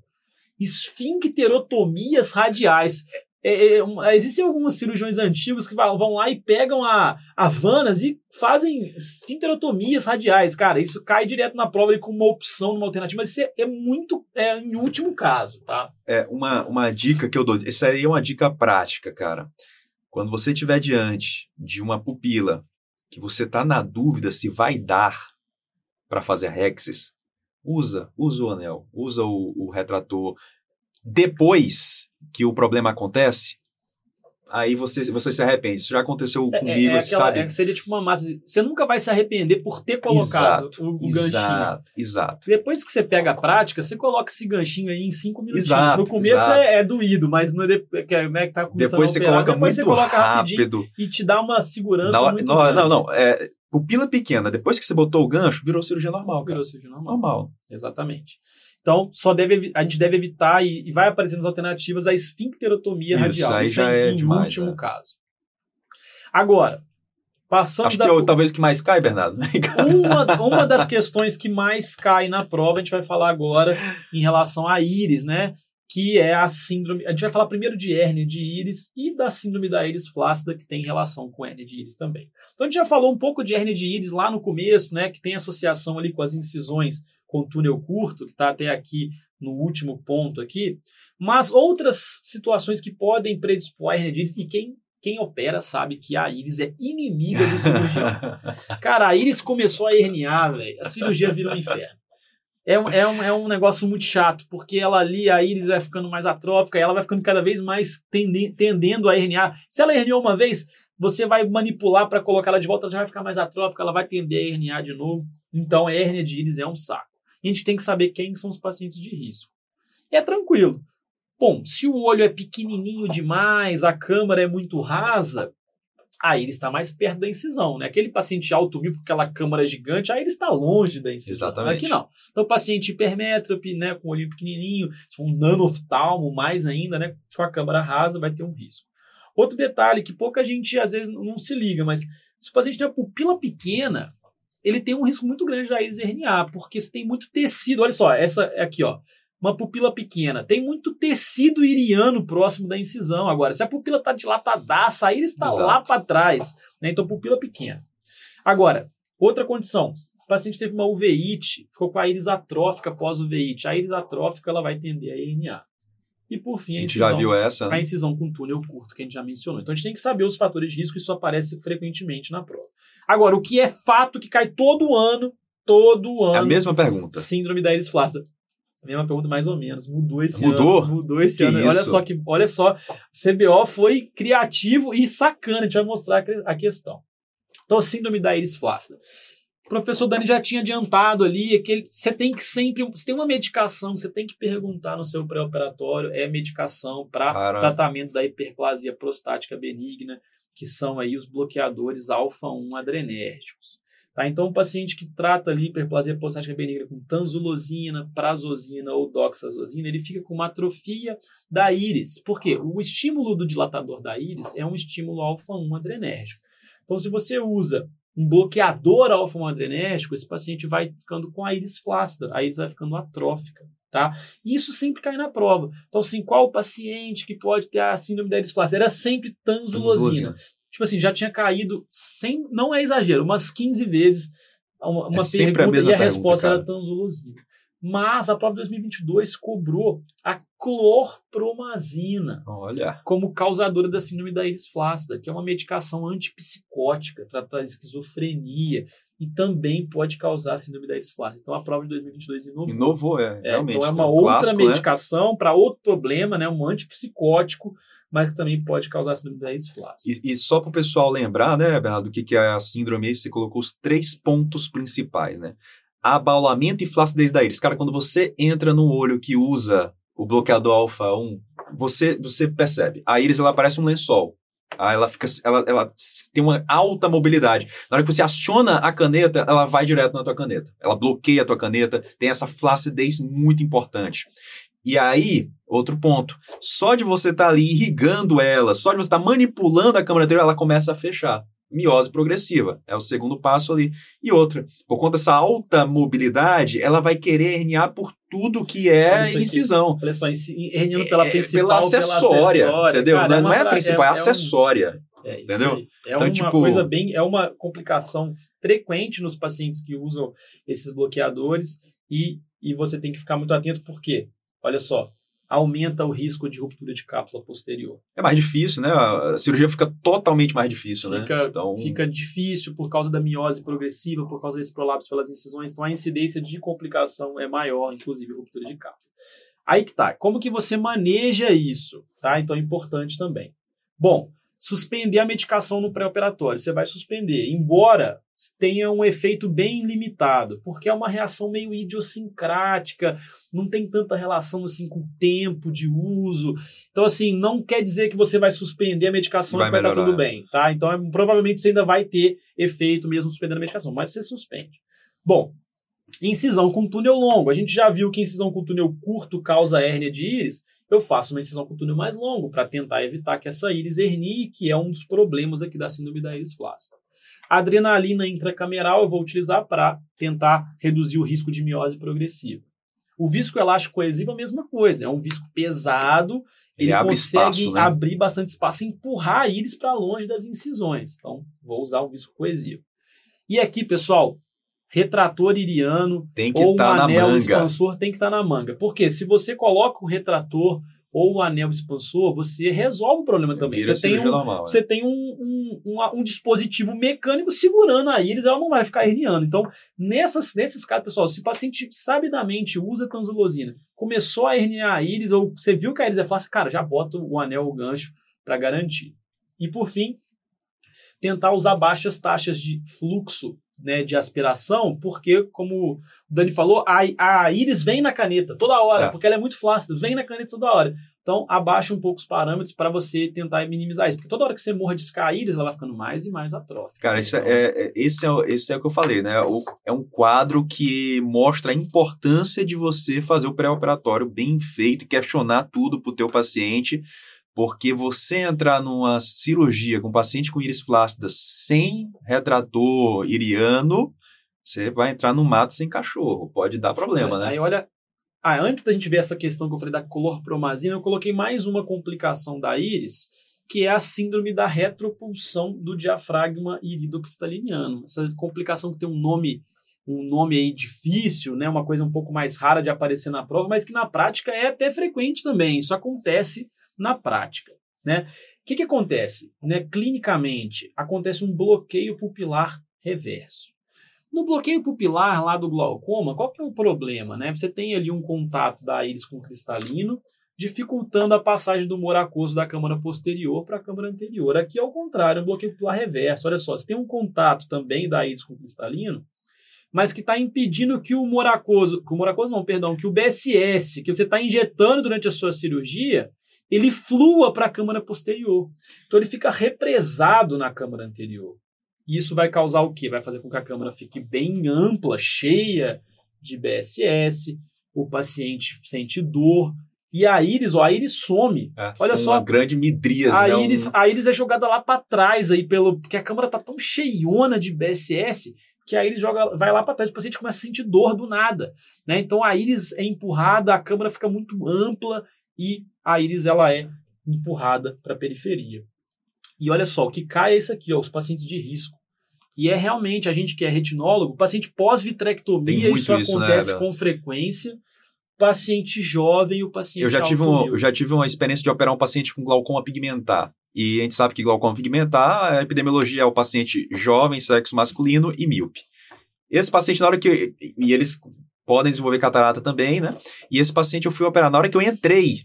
esfincterotomias radiais. É, é, existem alguns cirurgiões antigos que vão lá e pegam a, a vanas e fazem esfinterotomias radiais. Cara, isso cai direto na prova com uma opção, uma alternativa, mas isso é, é muito é, em último caso, tá? É, uma, uma dica que eu dou, essa aí é uma dica prática, cara. Quando você estiver diante de uma pupila que você está na dúvida se vai dar para fazer a Rexis, usa, usa o anel, usa o, o retrator. Depois que o problema acontece, aí você, você se arrepende. Isso já aconteceu é, comigo, é, é, aquela, sabe? É, seria tipo uma massa. Você nunca vai se arrepender por ter colocado exato, o, o ganchinho. Exato, exato. Depois que você pega a prática, você coloca esse ganchinho aí em cinco minutos. Exato, no começo é, é, doído, mas não é, de, que, é, né, que tá começando Depois você coloca depois muito você coloca rápido. E te dá uma segurança muito não, grande. Não, não, é, pupila pequena. Depois que você botou o gancho, virou cirurgia normal. Cara. Virou cirurgia normal. Normal. Exatamente. Então, só deve, a gente deve evitar, e, e vai aparecendo as alternativas, a esfincterotomia Isso, radial. Aí Isso já é, é em demais, último é. caso. Agora, passando Acho da, que é o, talvez que mais cai, Bernardo. uma, uma das [laughs] questões que mais cai na prova, a gente vai falar agora em relação à íris, né? Que é a síndrome. A gente vai falar primeiro de hérnia de íris e da síndrome da íris flácida, que tem relação com hérnia de íris também. Então a gente já falou um pouco de hérnia de íris lá no começo, né? Que tem associação ali com as incisões com túnel curto, que está até aqui no último ponto aqui, mas outras situações que podem predispor a hernia de íris, e quem, quem opera sabe que a íris é inimiga do cirurgião. [laughs] Cara, a íris começou a herniar, velho, a cirurgia virou um inferno. É um, é, um, é um negócio muito chato, porque ela ali, a íris vai ficando mais atrófica, e ela vai ficando cada vez mais tende, tendendo a herniar. Se ela herniou uma vez, você vai manipular para colocar ela de volta, ela já vai ficar mais atrófica, ela vai tender a herniar de novo. Então, a hernia de íris é um saco. A gente tem que saber quem são os pacientes de risco. E é tranquilo. Bom, se o olho é pequenininho demais, a câmara é muito rasa, aí ele está mais perto da incisão, né? Aquele paciente alto míope com aquela câmara gigante, aí ele está longe da incisão. Exatamente. Aqui não. Então, paciente hipermétrope, né, com o olhinho pequenininho, se for um nanoftalmo, mais ainda, né, com a câmara rasa, vai ter um risco. Outro detalhe que pouca gente às vezes não se liga, mas se o paciente tem a pupila pequena, ele tem um risco muito grande da íris herniar, porque se tem muito tecido, olha só, essa é aqui, ó, uma pupila pequena, tem muito tecido iriano próximo da incisão. Agora, se a pupila está dilatadaça, a íris está lá para trás, né? então pupila pequena. Agora, outra condição, o paciente teve uma uveíte, ficou com a íris atrófica pós-uveíte, a íris atrófica ela vai tender a herniar. E por fim, a, A gente incisão, já viu essa, a né? incisão com túnel curto, que a gente já mencionou. Então a gente tem que saber os fatores de risco, isso aparece frequentemente na prova. Agora, o que é fato que cai todo ano, todo ano, É a mesma pergunta. síndrome da íris flácida. A mesma pergunta, mais ou menos. Mudou esse Mudou? ano. Mudou esse Que ano. Olha isso? só que, olha só, CBO foi criativo e sacana. A gente vai mostrar a questão. Então, síndrome da íris flácida. O professor Dani já tinha adiantado ali é que ele- você tem que sempre. Você tem uma medicação que você tem que perguntar no seu pré-operatório: é medicação para Para- tratamento da hiperplasia prostática benigna, que são aí os bloqueadores alfa-1 adrenérgicos. Tá? Então, o paciente que trata ali hiperplasia prostática benigna com tanzulosina, prazosina ou doxazosina, ele fica com uma atrofia da íris. Por quê? O estímulo do dilatador da íris é um estímulo alfa-1 adrenérgico. Então, se você usa um bloqueador alfa-1 adrenérgico, esse paciente vai ficando com a íris flácida, a íris vai ficando atrófica. Tá? E isso sempre cai na prova. Então, assim, qual o paciente que pode ter a síndrome da íris flácida? Era sempre tanzulosina. Tipo assim, já tinha caído, sem, não é exagero, umas 15 vezes uma, uma É a pergunta mesma e a pergunta, resposta cara. era tanzulosina. Mas a prova de 2022 cobrou a clorpromazina Olha. como causadora da síndrome da íris flácida, que é uma medicação antipsicótica, trata a esquizofrenia e também pode causar a síndrome da íris flácida. Então a prova de 2022 inovou. Inovou, é. É, realmente. então é uma um outra clássico, né? medicação para outro problema, né, um antipsicótico, mas que também pode causar a síndrome da íris flácida. E, e só para o pessoal lembrar, né, Bernardo, do que, que é a síndrome aí, você colocou os três pontos principais, né? Abaulamento e flacidez da íris. Cara, quando você entra num olho que usa o bloqueador alfa-1, você, você percebe. A íris, ela parece um lençol. Ah, ela fica, ela, ela tem uma alta mobilidade. Na hora que você aciona a caneta, ela vai direto na tua caneta. Ela bloqueia a tua caneta, tem essa flacidez muito importante. E aí, outro ponto, só de você estar ali irrigando ela, só de você estar manipulando a câmara anterior, ela começa a fechar. Miose progressiva, é o segundo passo ali. E outra, por conta dessa alta mobilidade, ela vai querer herniar por tudo que é incisão. Olha só, herniando pela É, principal, pela acessória, entendeu? Cara, não, é- não é a principal, é, um- acessória. É isso Entendeu? É Então, uma tipo- coisa bem, é uma complicação frequente nos pacientes que usam esses bloqueadores e, e você tem que ficar muito atento porque, olha só, aumenta o risco de ruptura de cápsula posterior. É mais difícil, né? A cirurgia fica totalmente mais difícil, Fica, né? Então, fica difícil por causa da miose progressiva, por causa desse prolapso pelas incisões, então a incidência de complicação é maior, inclusive ruptura de cápsula. Aí que tá, como que você maneja isso, tá? Então é importante também. Bom, suspender a medicação no pré-operatório, você vai suspender, embora tenha um efeito bem limitado, porque é uma reação meio idiosincrática, não tem tanta relação assim com o tempo de uso. Então, assim, não quer dizer que você vai suspender a medicação Vai e vai estar melhorar. tudo bem, tá? Então, é- provavelmente você ainda vai ter efeito mesmo suspendendo a medicação, mas você suspende. Bom, incisão com túnel longo. A gente já viu que incisão com túnel curto causa hérnia de íris. Eu faço uma incisão com túnel mais longo para tentar evitar que essa íris hernie, que é um dos problemas aqui da síndrome da íris flácida. A adrenalina intracameral eu vou utilizar para tentar reduzir o risco de miose progressiva. O visco elástico coesivo é a mesma coisa, é um visco pesado, Ele ele, abre consegue espaço, né? abrir bastante espaço e empurrar a íris para longe das incisões. Então, vou usar o visco coesivo. E aqui, pessoal, retrator iriano tem que ou um estar na anel expansor tem que estar na manga. Porque se você coloca o retrator ou o anel expansor, você resolve o problema também. Vira Você tem, um, normal, né? você tem um, um, um, um dispositivo mecânico segurando a íris, ela não vai ficar herniando. Então, nessas, nesses casos, pessoal, se o paciente sabidamente usa tanzulosina, começou a herniar a íris, ou você viu que a íris é fácil, cara, já bota o anel ou o gancho para garantir. E por fim, tentar usar baixas taxas de fluxo né, de aspiração, porque, como o Dani falou, a, a íris vem na caneta toda hora, é. porque ela é muito flácida, vem na caneta toda hora. Então, abaixa um pouco os parâmetros para você tentar minimizar isso. Porque toda hora que você mordiscar a íris, ela vai ficando mais e mais atrófica. Cara, esse, então, é, é, esse, é, esse é o que eu falei, né? O, é um quadro que mostra a importância de você fazer o pré-operatório bem feito questionar tudo para o teu paciente porque você entrar numa cirurgia com paciente com íris flácida sem retrator iriano, você vai entrar no mato sem cachorro. Pode dar problema, é, né? Aí olha. Ah, antes da gente ver essa questão que eu falei da clorpromazina, eu coloquei mais uma complicação da íris, que é a síndrome da retropulsão do diafragma iridocristaliniano. Essa complicação que tem um nome um nome aí difícil, né, uma coisa um pouco mais rara de aparecer na prova, mas que na prática é até frequente também. Isso acontece na prática. Né? O que, que acontece? Né? Clinicamente, acontece um bloqueio pupilar reverso. No bloqueio pupilar lá do glaucoma, qual que é o problema? Né? Você tem ali um contato da íris com cristalino, dificultando a passagem do humor aquoso da câmara posterior para a câmara anterior. Aqui, ao contrário, é um bloqueio pupilar reverso. Olha só, você tem um contato também da íris com cristalino, mas que está impedindo que o humor aquoso, que o humor aquoso não, perdão, que o BSS, que você está injetando durante a sua cirurgia, ele flua para a câmara posterior. Então ele fica represado na câmara anterior. E isso vai causar o quê? Vai fazer com que a câmara fique bem ampla, cheia de BSS, o paciente sente dor, e a íris, ó, a íris some. É, Olha só. Uma grande midríase. A, né? íris, a íris é jogada lá para trás aí, pelo, porque a câmara tá tão cheiona de BSS que a íris joga, vai lá para trás, o paciente começa a sentir dor do nada. Né? Então a íris é empurrada, a câmara fica muito ampla e a íris ela é empurrada para a periferia. E olha só, o que cai é isso aqui, ó, os pacientes de risco. E é realmente, a gente que é retinólogo, paciente pós-vitrectomia, isso, isso, né, acontece né, com frequência. Paciente jovem, o paciente eu já tive um, Eu já tive uma experiência de operar um paciente com glaucoma pigmentar. E a gente sabe que glaucoma pigmentar, a epidemiologia é o paciente jovem, sexo masculino e míope. Esse paciente, na hora que. E eles podem desenvolver catarata também, né? E esse paciente eu fui operar. Na hora que eu entrei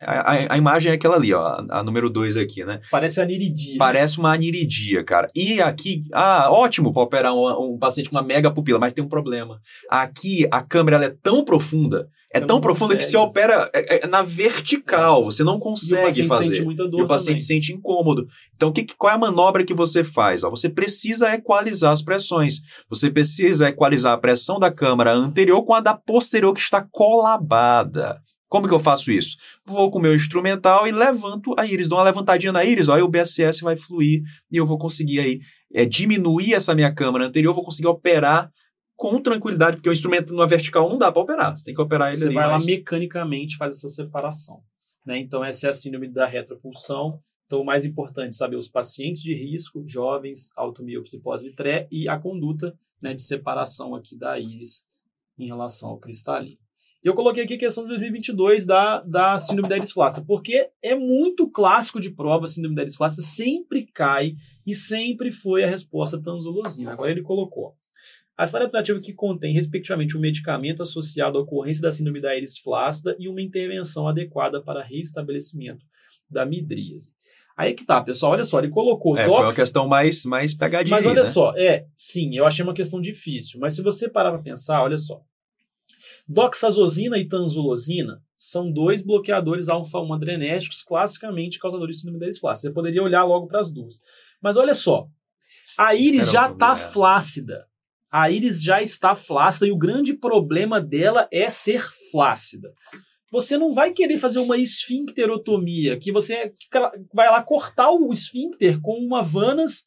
a, a, a, imagem é aquela ali, ó, a, a número 2 aqui, né? Parece aniridia. Parece uma aniridia, cara. E aqui, ah, ótimo para operar um, um, paciente com uma mega pupila, mas tem um problema. Aqui, a câmera ela é tão profunda, é você tão profunda consegue. que se opera é, é, na vertical, você não consegue fazer. Sente muita dor e o paciente também. sente incômodo. Então, que, qual é a manobra que você faz? Ó, você precisa equalizar as pressões. Você precisa equalizar a pressão da câmara anterior com a da posterior que está colabada. Como que eu faço isso? Vou com o meu instrumental e levanto a íris, dou uma levantadinha na íris, ó, aí o BSS vai fluir e eu vou conseguir aí é, diminuir essa minha câmara anterior, vou conseguir operar com tranquilidade, porque o instrumento numa vertical não dá para operar, você tem que operar ele Você ali vai mais... lá mecanicamente faz essa separação. Né? Então, essa é a síndrome da retropulsão. Então, o mais importante é saber os pacientes de risco, jovens, automíopes e pós-vitré, e a conduta né, de separação aqui da íris em relação ao cristalino. E eu coloquei aqui a questão de 2022 da, da síndrome da flácida, porque é muito clássico de prova a síndrome da flácida, sempre cai e sempre foi a resposta tanzolosina. Agora ele colocou. A cidade alternativa que contém, respectivamente, um medicamento associado à ocorrência da síndrome da iris flácida e uma intervenção adequada para reestabelecimento da midríase. Aí que tá, pessoal, olha só, ele colocou. É, dox... foi uma questão mais, mais pegadinha. Mas olha né? só, é, sim, eu achei uma questão difícil. Mas se você parar para pensar, olha só. Doxazosina e tanzulosina são dois bloqueadores alfa-1 adrenérgicos classicamente causadores de síndrome da íris flácida. Você poderia olhar logo para as duas. Mas olha só, a íris já está flácida. A íris já está flácida e o grande problema dela é ser flácida. Você não vai querer fazer uma esfincterotomia, que você vai lá cortar o esfíncter com uma vanas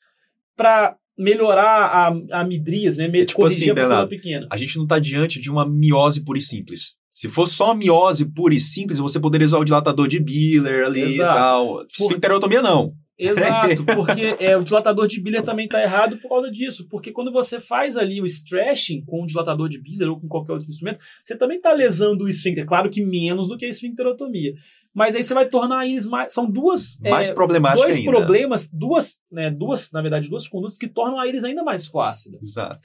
para melhorar a, a midrias, né? É tipo assim, Bernardo, pequena. a gente não está diante de uma miose pura e simples. Se fosse só miose pura e simples, você poderia usar o dilatador de Biller ali Exato. e tal. Esfincterotomia não. Exato, [laughs] porque é, o dilatador de Biller também está errado por causa disso. Porque quando você faz ali o stretching com o dilatador de Biller ou com qualquer outro instrumento, você também está lesando o esfíncter. Claro que menos do que a esfincterotomia. Mas aí você vai tornar eles mais. São duas. Mais é, problemáticas Dois ainda. problemas, duas, né, duas, na verdade, duas condutas que tornam a íris ainda mais flácida. Exato.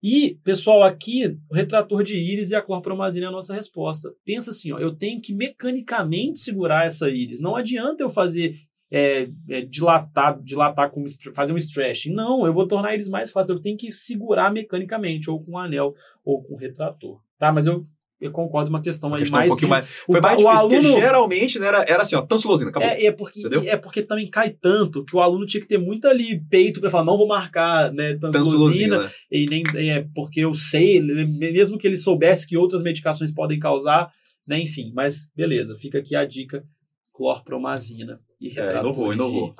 E, pessoal, aqui, o retrator de íris e a clorpromazina é a nossa resposta. Pensa assim, ó, eu tenho que mecanicamente segurar essa íris. Não adianta eu fazer é, é, dilatar, dilatar com fazer um stretching. Não, eu vou tornar eles mais fáceis. Eu tenho que segurar mecanicamente, ou com um anel, ou com um retrator. Tá? Mas eu eu concordo uma questão, aí mais, um de, mais. Foi mais difícil, aluno, porque geralmente né, era, era assim, ó, tansulosina, acabou. É, é porque, é porque também cai tanto que o aluno tinha que ter muito ali peito para falar, não vou marcar né, tansulosina, e nem é porque eu sei, mesmo que ele soubesse que outras medicações podem causar, né, enfim, mas beleza, fica aqui a dica, clorpromazina e retrator. É, inovou, inovou.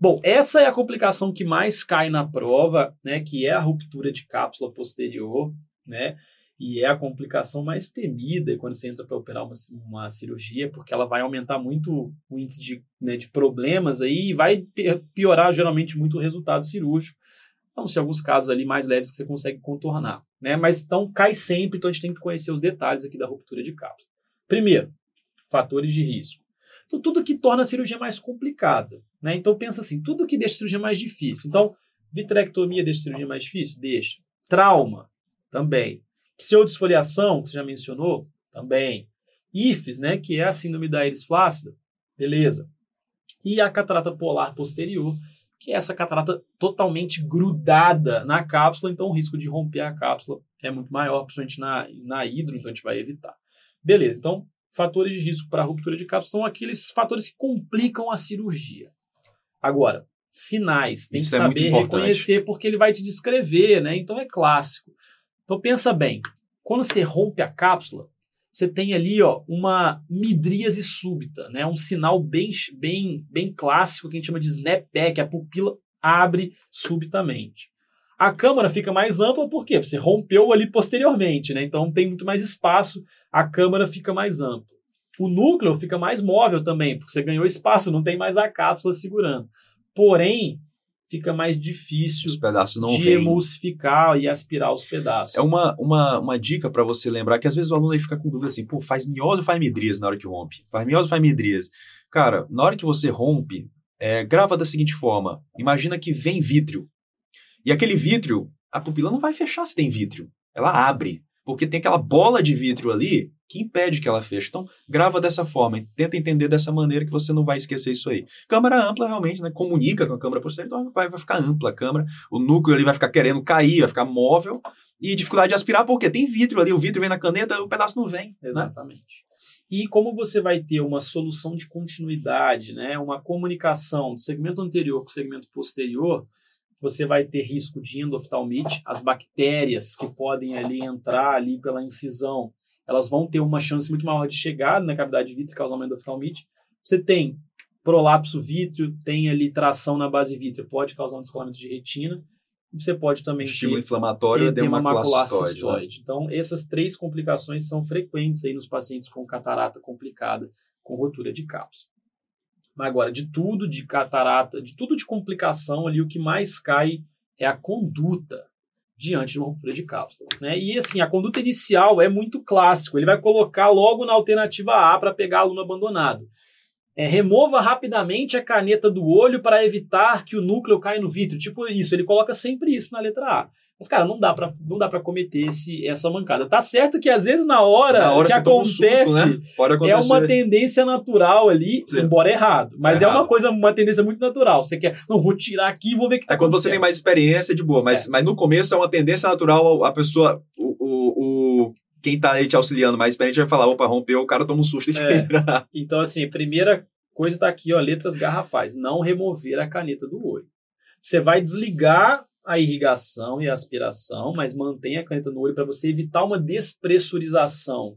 Bom, essa é a complicação que mais cai na prova, né, que é a ruptura de cápsula posterior, né? E é a complicação mais temida quando você entra para operar uma, uma cirurgia, porque ela vai aumentar muito o índice de, né, de problemas aí e vai piorar geralmente muito o resultado cirúrgico. Então, se alguns casos ali mais leves que você consegue contornar, né? Mas então cai sempre, então a gente tem que conhecer os detalhes aqui da ruptura de cápsula. Primeiro, fatores de risco. Então, tudo que torna a cirurgia mais complicada, né? Então pensa assim, tudo que deixa a cirurgia mais difícil. Então, vitrectomia deixa a cirurgia mais difícil? Deixa. Trauma? Também. Pseudesfoliação, que você já mencionou, também. IFES, né, que é a síndrome da íris flácida, beleza. E a catarata polar posterior, que é essa catarata totalmente grudada na cápsula, então o risco de romper a cápsula é muito maior, principalmente na, na hidro, então a gente vai evitar. Beleza, então fatores de risco para ruptura de cápsula são aqueles fatores que complicam a cirurgia. Agora, sinais, tem Isso que é saber reconhecer porque ele vai te descrever, né? Então é clássico. Então pensa bem, quando você rompe a cápsula, você tem ali ó, uma midríase súbita, né? um sinal bem, bem, bem clássico que a gente chama de snapback, a pupila abre subitamente. A câmara fica mais ampla porque você rompeu ali posteriormente, né? então tem muito mais espaço, a câmara fica mais ampla. O núcleo fica mais móvel também, porque você ganhou espaço, não tem mais a cápsula segurando. Porém, fica mais difícil de vêm. emulsificar e aspirar os pedaços. É uma, uma, uma dica para você lembrar que às vezes o aluno aí fica com dúvida assim, pô, faz miose ou faz midríase na hora que rompe? Faz miose ou faz midríase? Cara, na hora que você rompe, é, grava da seguinte forma, imagina que vem vítreo. E aquele vítreo, a pupila não vai fechar se tem vítreo. Ela abre porque tem aquela bola de vidro ali que impede que ela feche. Então, grava dessa forma, tenta entender dessa maneira que você não vai esquecer isso aí. Câmara ampla, realmente, né? Comunica com a câmera posterior, então vai, vai ficar ampla a câmera. O núcleo ali vai ficar querendo cair, vai ficar móvel. E dificuldade de aspirar, porque tem vidro ali, o vidro vem na caneta, o pedaço não vem. Né? Exatamente. Né? E como você vai ter uma solução de continuidade, né? uma comunicação do segmento anterior com o segmento posterior, você vai ter risco de endoftalmite, as bactérias que podem ali entrar ali pela incisão, elas vão ter uma chance muito maior de chegar na cavidade vítreo e causar uma endoftalmite. Você tem prolapso vítreo, tem ali tração na base vítrea, pode causar um descolamento de retina. Você pode também estímulo ter inflamatório e edema macular cistoide. Né? Então, essas três complicações são frequentes aí nos pacientes com catarata complicada, com rotura de cápsula. Agora, de tudo de catarata, de tudo de complicação ali, o que mais cai é a conduta diante de uma ruptura de cápsula. Né? E assim, a conduta inicial é muito clássico. Ele vai colocar logo na alternativa A para pegar aluno abandonado. É, remova rapidamente a caneta do olho para evitar que o núcleo caia no vidro. Tipo isso, ele coloca sempre isso na letra A. Mas, cara, não dá pra, não dá pra cometer esse, essa mancada. Tá certo que às vezes na hora, na hora que acontece, um susto, né? é uma tendência natural ali, Sim. embora errado. Mas é, é, uma coisa, uma tendência muito natural. Você quer, não, vou tirar aqui e vou ver que tá É quando você tem mais experiência, de boa. Mas, é. mas no começo é uma tendência natural a pessoa, o, o, o quem tá aí te auxiliando mais experiente vai falar, opa, rompeu, o cara toma um susto é. Então, assim, primeira coisa tá aqui, ó, letras garrafais. Não remover a caneta do olho. Você vai desligar a irrigação e a aspiração, mas mantém a caneta no olho para você evitar uma despressurização,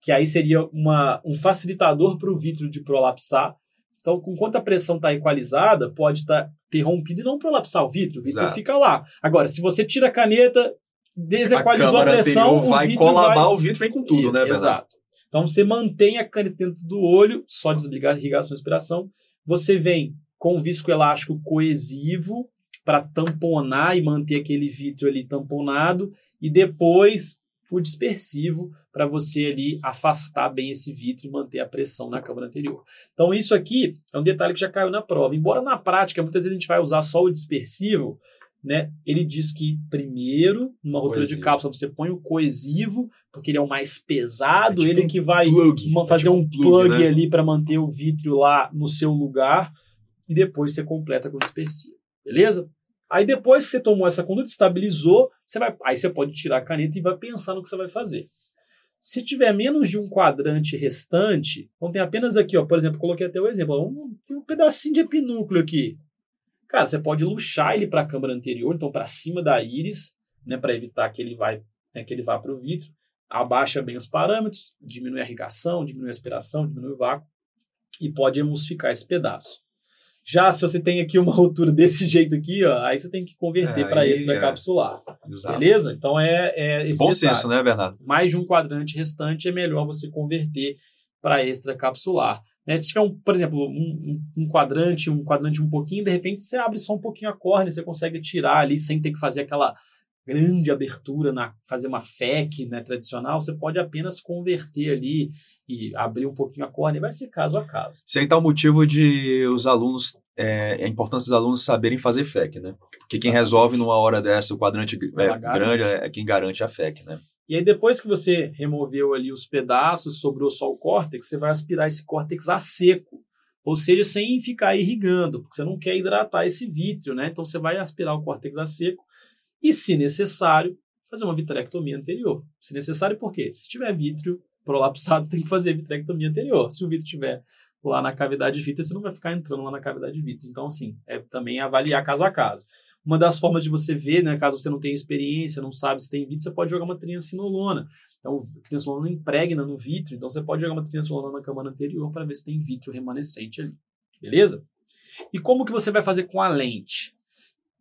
que aí seria uma, um facilitador para o vítreo de prolapsar. Então, com quanto a pressão está equalizada, pode tá, ter rompido e não prolapsar o vítreo, o vítreo Exato. fica lá. Agora, se você tira a caneta, desequalizou a, a pressão, o vai colabar, vai... o vítreo vem com tudo, e, né, Bernardo? Exato. Então, você mantém a caneta dentro do olho, só desligar a irrigação e aspiração. Você vem com viscoelástico coesivo, para tamponar e manter aquele vítreo ali tamponado e depois o dispersivo para você ali afastar bem esse vítreo e manter a pressão na câmara anterior. Então isso aqui é um detalhe que já caiu na prova. Embora na prática muitas vezes a gente vai usar só o dispersivo, né? Ele diz que primeiro, numa rotura Coesivo. de cápsula, você põe o coesivo, porque ele é o mais pesado, É tipo ele um que vai plug, ma- é fazer tipo um um plug, plug, né? ali para manter o vítreo lá no seu lugar e depois você completa com o dispersivo. Beleza? Aí depois que você tomou essa conduta, estabilizou, você vai, aí você pode tirar a caneta e vai pensar no que você vai fazer. Se tiver menos de um quadrante restante, então tem apenas aqui, ó, por exemplo, coloquei até o exemplo, ó, um, tem um pedacinho de epinúcleo aqui. Cara, você pode luxar ele para a câmara anterior, então para cima da íris, né, para evitar que ele vai, né, que ele vá para o vidro. Abaixa bem os parâmetros, diminui a irrigação, diminui a aspiração, diminui o vácuo e pode emulsificar esse pedaço. Já se você tem aqui uma [laughs] rotura desse jeito aqui, ó, aí você tem que converter É, para extracapsular. Exato. Beleza? Então é, é esse Bom detalhe. senso, né, Bernardo? Mais de um quadrante restante é melhor você converter para extracapsular. Né? Se tiver, um, por exemplo, um, um- quadrante, um quadrante um pouquinho, de repente você abre só um pouquinho a córnea, você consegue tirar ali sem ter que fazer aquela grande abertura, na, fazer uma FEC né, tradicional, você pode apenas converter ali e abrir um pouquinho a córnea, vai ser caso a caso. Tá o motivo de os alunos, é, a importância dos alunos saberem fazer FEC, né? Porque quem Exatamente. resolve numa hora dessa o quadrante é, grande é quem garante a FEC, né? E aí, depois que você removeu ali os pedaços, sobrou só o córtex, você vai aspirar esse córtex a seco. Ou seja, sem ficar irrigando, porque você não quer hidratar esse vítreo, né? Então você vai aspirar o córtex a seco e, se necessário, fazer uma vitrectomia anterior. Se necessário, por quê? Se tiver vítreo prolapsado, [laughs] tem que fazer vitrectomia anterior. Se o vítreo estiver lá na cavidade vítreo, você não vai ficar entrando lá na cavidade vítreo. Então, assim, é também avaliar caso a caso. Uma das formas de você ver, né, caso você não tenha experiência, não sabe se tem vítreo, você pode jogar uma triancinolona. Então, a triancinolona impregna no vítreo, então você pode jogar uma triancinolona na câmara anterior para ver se tem vítreo remanescente ali. Beleza? E como que você vai fazer com a lente?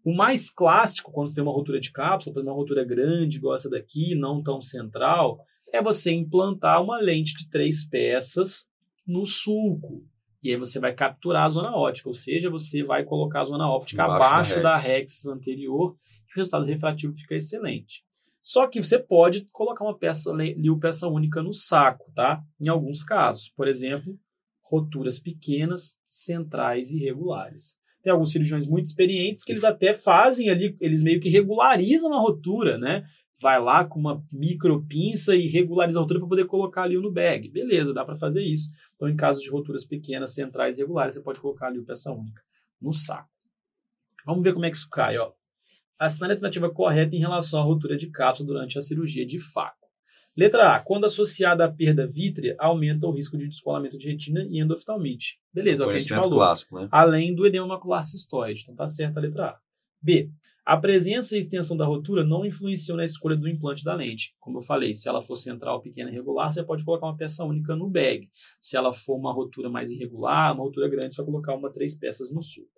O mais clássico, quando você tem uma rotura de cápsula, uma rotura grande, igual essa daqui, não tão central, é você implantar uma lente de três peças no sulco. E aí você vai capturar a zona óptica, ou seja, você vai colocar a zona óptica Embaixo abaixo da da rex. rex anterior, e o resultado refrativo fica excelente. Só que você pode colocar uma peça liu peça única no saco, tá? Em alguns casos, por exemplo, roturas pequenas, centrais e regulares. Tem alguns cirurgiões muito experientes que eles até fazem ali, eles meio que regularizam a rotura, né? Vai lá com uma micro pinça e regulariza a rotura para poder colocar ali no bag. Beleza, dá para fazer isso. Então, em caso de roturas pequenas, centrais e regulares, você pode colocar ali o peça única no saco. Vamos ver como é que isso cai, ó. A alternativa correta em relação à rotura de cápsula durante a cirurgia de faco. Letra A. Quando associada à perda vítrea, aumenta o risco de descolamento de retina e endoftalmite. Beleza, é o que a gente falou clássico, né? além do edema macular cistoide. Então tá certa a letra A. B. A presença e extensão da rotura não influenciam na escolha do implante da lente. Como eu falei, se ela for central, pequena e regular, você pode colocar uma peça única no bag. Se ela for uma rotura mais irregular, uma rotura grande, você vai colocar uma três peças no sulco.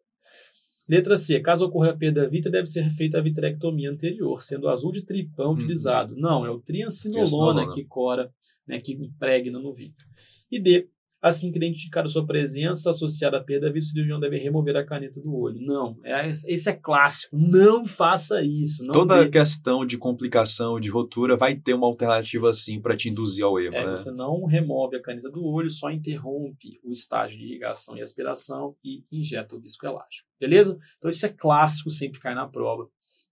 Letra C. Caso ocorra a perda vítrea, deve ser feita a vitrectomia anterior, sendo o azul de tripão Uhum. utilizado. Não, é o triancinolona Triancinolona. que cora, né, que impregna no vítreo. E D. Assim que identificar a sua presença associada à perda vítrea, o cirurgião deve remover a caneta do olho. Não, é, esse é clássico. Não faça isso. Não Toda dê- questão de complicação, de rotura, vai ter uma alternativa assim para te induzir ao erro, É, né? você não remove a caneta do olho, só interrompe o estágio de irrigação e aspiração e injeta o viscoelástico. Beleza? Então isso é clássico, sempre cai na prova.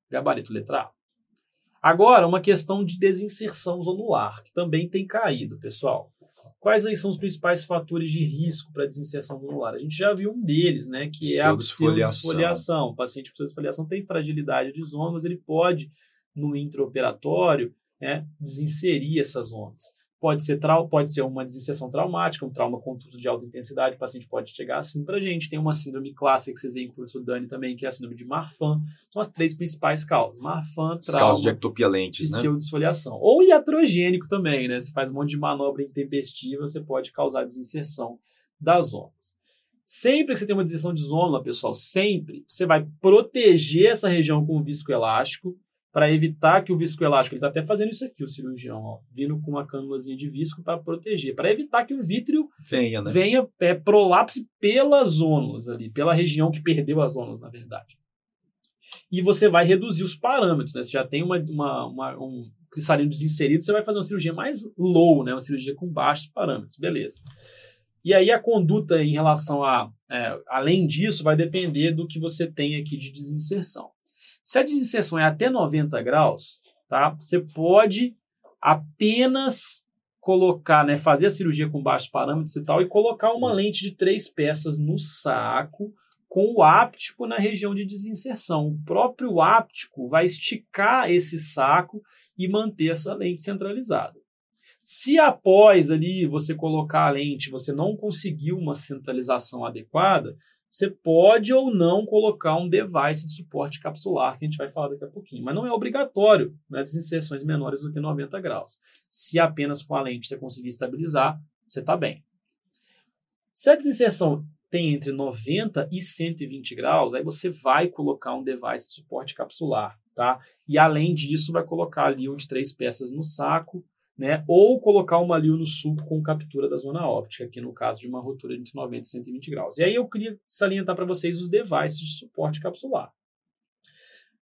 Gabarito letra A. Agora, uma questão de desinserção zonular, que também tem caído, pessoal. Quais aí são os principais fatores de risco para desinserção zonular? A gente já viu um deles, né, que é a pseudosfoliação. O paciente com pseudosfoliação tem fragilidade de zonas, ele pode, no intraoperatório, né, desinserir essas zonas. Pode ser, trau pode ser uma desinserção traumática, um trauma contuso de alta intensidade, o paciente pode chegar assim para a gente. Tem uma síndrome clássica que vocês veem com o professor Dani também, que é a síndrome de Marfan. São as três principais causas. Marfan, trauma causas de ectopia lentes, e né? pseudosfoliação. Ou iatrogênico também, né? Você faz um monte de manobra intempestiva, você pode causar desinserção das zonas. Sempre que você tem uma desinserção de zona, pessoal, sempre você vai proteger essa região com o viscoelástico para evitar que o viscoelástico, ele está até fazendo isso aqui, o cirurgião, ó, vindo com uma cânulazinha de visco para proteger, para evitar que o vítreo Venha, né? venha é, prolapse pelas zonas ali, pela região que perdeu as zonas, na verdade. E você vai reduzir os parâmetros, né? Você já tem uma, uma, uma- um cristalino desinserido, você vai fazer uma cirurgia mais low, né? Uma cirurgia com baixos parâmetros, beleza. E aí a conduta em relação a, é, além disso, vai depender do que você tem aqui de desinserção. Se a desinserção é até 90 graus, tá? Você pode apenas colocar, né, fazer a cirurgia com baixos parâmetros e tal, e colocar uma lente de três peças no saco com o áptico na região de desinserção. O próprio áptico vai esticar esse saco e manter essa lente centralizada. Se após ali você colocar a lente, você não conseguiu uma centralização adequada, você pode ou não colocar um device de suporte capsular, que a gente vai falar daqui a pouquinho. Mas não é obrigatório nas inserções menores do que 90 graus. Se apenas com a lente você conseguir estabilizar, você está bem. Se a desinserção tem entre 90 e 120 graus, aí você vai colocar um device de suporte capsular, tá? E além disso, vai colocar ali um de três peças no saco, né? Ou colocar uma liu no suco com captura da zona óptica, aqui no caso de uma ruptura entre 90 e 120 graus. E aí eu queria salientar para vocês os devices de suporte capsular.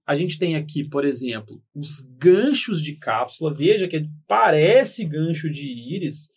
A gente tem aqui, por exemplo, os ganchos de cápsula. Veja que parece gancho de íris,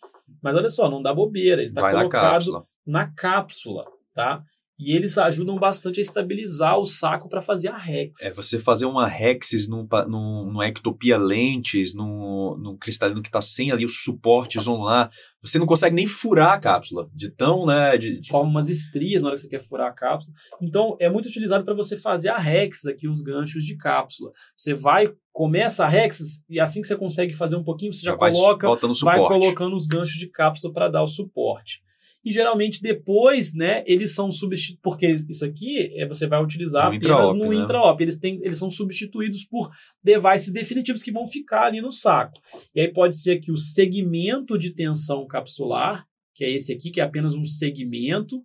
mas olha só, não dá bobeira. Ele está colocado na cápsula. na cápsula, tá? E eles ajudam bastante a estabilizar o saco para fazer a Rex. É, você fazer uma Rexis num, num, num Ectopia lentes, num, num cristalino que está sem ali os suportes lá, você não consegue nem furar a cápsula, de tão, né? De, de... Forma umas estrias na hora que você quer furar a cápsula. Então, é muito utilizado para você fazer a Rex aqui, os ganchos de cápsula. Você vai, começa a Rex, e assim que você consegue fazer um pouquinho, você já, já coloca, vai, vai colocando os ganchos de cápsula para dar o suporte e geralmente depois, né, eles são substituídos, porque isso aqui é, você vai utilizar no apenas no né? intraop, eles, têm, eles são substituídos por devices definitivos que vão ficar ali no saco. E aí pode ser que o segmento de tensão capsular, que é esse aqui, que é apenas um segmento,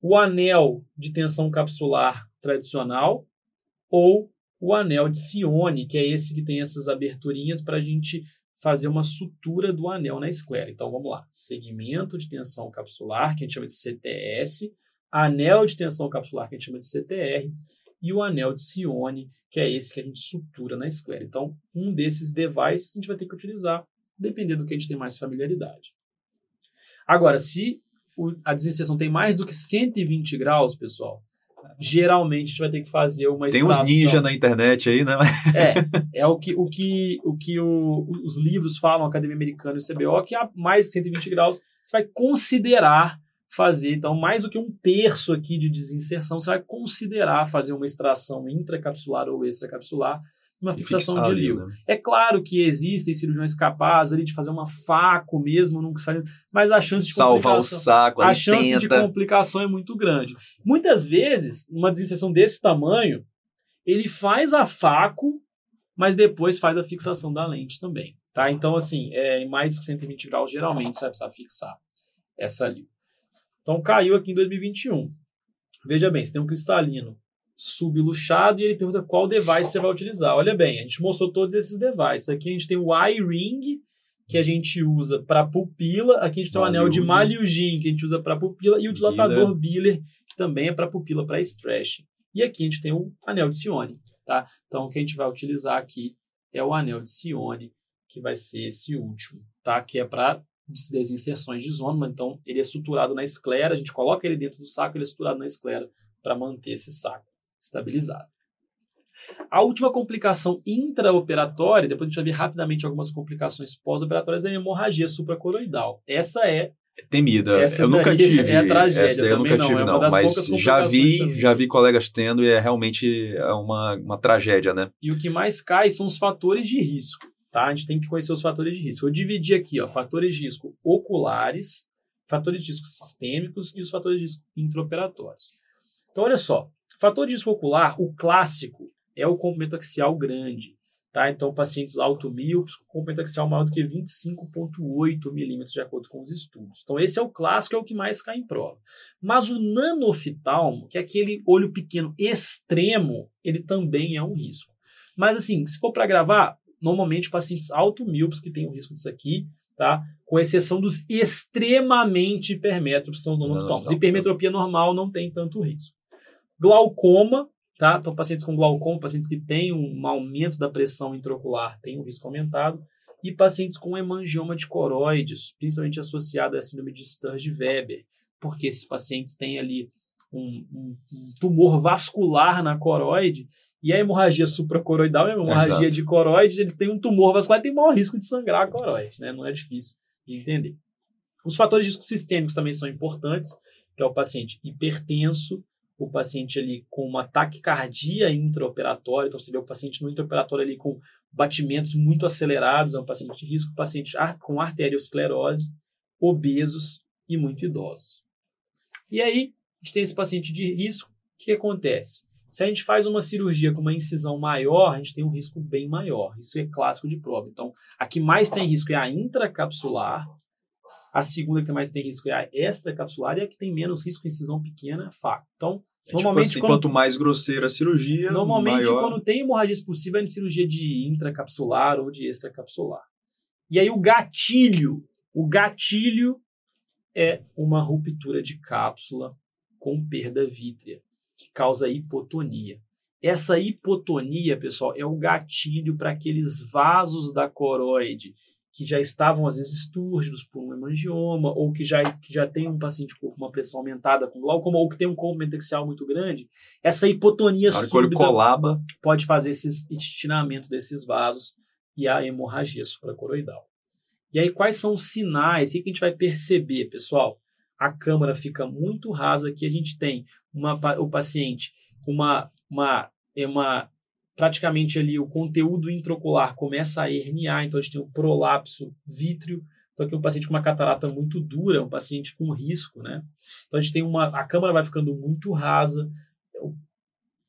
o anel de tensão capsular tradicional, ou o anel de Sione, que é esse que tem essas aberturinhas para a gente fazer uma sutura do anel na esclera. Então vamos lá: segmento de tensão capsular, que a gente chama de CTS, anel de tensão capsular, que a gente chama de CTR, e o anel de Sione, que é esse que a gente sutura na esclera. Então, um desses devices a gente vai ter que utilizar, dependendo do que a gente tem mais familiaridade. Agora, se a desinserção tem mais do que 120 graus, pessoal, geralmente a gente vai ter que fazer uma Tem uns ninja na internet aí, né? é, é o que, o que, o que o, os livros falam, Academia Americana e o CBO, que a mais de 120 graus você vai considerar fazer. Então, mais do que um terço aqui de desinserção, você vai considerar fazer uma extração intracapsular ou extracapsular uma fixação de líquido. Né? É claro que existem cirurgiões capazes ali de fazer uma faco mesmo, não mas a chance de salvar o saco, a chance tenta. de complicação é muito grande. Muitas vezes, numa desinserção desse tamanho, ele faz a faco, mas depois faz a fixação da lente também, tá? Então assim, é, em mais de 120 graus geralmente você vai precisar fixar essa ali. Então caiu aqui em 2021. Veja bem, você tem um cristalino subluxado e ele pergunta qual device você vai utilizar. Olha bem, a gente mostrou todos esses devices. Aqui a gente tem o eye-ring, que a gente usa para pupila. Aqui a gente tem o anel de Malyugin, que a gente usa para pupila. E o dilatador Biller, que também é para pupila, para stretch. E aqui a gente tem o anel de Sione. Tá? Então, o que a gente vai utilizar aqui é o anel de Sione, que vai ser esse último, tá? que é para desinserções de zona. Então, ele é suturado na esclera, a gente coloca ele dentro do saco, ele é suturado na esclera para manter esse saco estabilizado. A última complicação intraoperatória, depois a gente vai ver rapidamente algumas complicações pós-operatórias, é a hemorragia supracoroidal. Essa é temida. Essa eu nunca tive. É a tragédia. Essa daí eu nunca não, tive, é não. Mas já vi, já vi colegas tendo e é realmente é uma, uma tragédia, né? E o que mais cai são os fatores de risco. Tá? A gente tem que conhecer os fatores de risco. Eu dividi aqui, ó, fatores de risco oculares, fatores de risco sistêmicos e os fatores de risco intraoperatórios. Então, olha só, Fator de risco ocular, o clássico, é o comprimento axial grande. Tá? Então, pacientes automíopes com comprimento axial maior do que 25,8 milímetros, de acordo com os estudos. Então, esse é o clássico, é o que mais cai em prova. Mas o nanoftalmo, que é aquele olho pequeno extremo, ele também é um risco. Mas, assim, se for para gravar, normalmente pacientes automíopes que têm o risco disso aqui, tá? Com exceção dos extremamente hipermétropes, são os nanoftalmos. Hipermetropia normal não tem tanto risco. Glaucoma, tá? Então, pacientes com glaucoma, pacientes que têm um aumento da pressão intraocular, têm um risco aumentado. E pacientes com hemangioma de coroides, principalmente associado à síndrome de Sturge-Weber, porque esses pacientes têm ali um, um, um tumor vascular na coroide E a hemorragia supracoroidal, a hemorragia Exato. de coroide, ele tem um tumor vascular, tem maior risco de sangrar a coroide, né? Não é difícil de entender. Os fatores de risco sistêmicos também são importantes, que é o paciente hipertenso, o paciente ali com uma taquicardia intraoperatória, então você vê o paciente no intraoperatório ali com batimentos muito acelerados, é um paciente de risco, paciente com arteriosclerose, obesos e muito idosos. E aí, a gente tem esse paciente de risco, o que, que acontece? Se a gente faz uma cirurgia com uma incisão maior, a gente tem um risco bem maior. Isso é clássico de prova. Então, a que mais tem risco é a intracapsular, a segunda que mais tem risco é a extracapsular e a que tem menos risco, incisão pequena, faco. Então, é tipo normalmente tipo assim, quando, quanto mais grosseira a cirurgia, normalmente maior... quando tem hemorragia expulsiva é em cirurgia de intracapsular ou de extracapsular. E aí o gatilho, o gatilho é uma ruptura de cápsula com perda vítrea, que causa hipotonia. Essa hipotonia, pessoal, é o gatilho para aqueles vasos da coroide que já estavam, às vezes, túrgidos por um hemangioma, ou que já, que já tem um paciente com uma pressão aumentada com glaucoma, ou que tem um corpo mentexial muito grande, essa hipotonia súbita colaba. pode fazer esse estinamento desses vasos e a hemorragia supracoroidal. E aí, quais são os sinais? O que a gente vai perceber, pessoal? A câmara fica muito rasa, aqui a gente tem uma, o paciente uma, uma, uma praticamente ali o conteúdo intraocular começa a herniar, então a gente tem o prolapso vítreo, então aqui é um paciente com uma catarata muito dura, um paciente com risco, né? Então a gente tem uma, a câmara vai ficando muito rasa.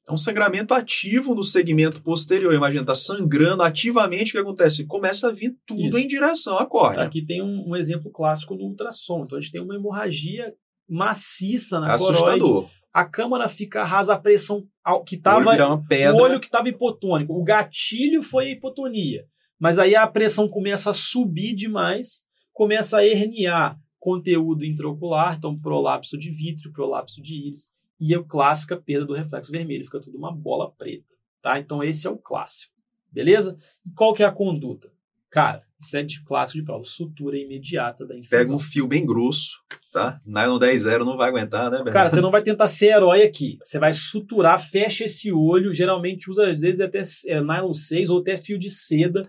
É um sangramento ativo no segmento posterior, imagina, tá sangrando ativamente, o que acontece? Começa a vir tudo Isso. em direção à córnea. Aqui tem um, um, exemplo clássico no ultrassom, então a gente tem uma hemorragia maciça na Assustador. coroide, a câmara fica rasa, a pressão que estava. O olho que estava hipotônico. O gatilho foi a hipotonia. Mas aí a pressão começa a subir demais, começa a herniar conteúdo intraocular, então prolapso de vítreo, prolapso de íris, e a clássica perda do reflexo vermelho, fica tudo uma bola preta. Tá? Então esse é o clássico. Beleza? E qual que é a conduta? Cara, isso é de clássico de prova, sutura imediata da incisão. Pega um fio bem grosso, tá? Nylon 10-0 não vai aguentar, né, Bernardo? Cara, você não vai tentar ser herói aqui. Você vai suturar, fecha esse olho, geralmente usa às vezes até é, nylon 6 ou até fio de seda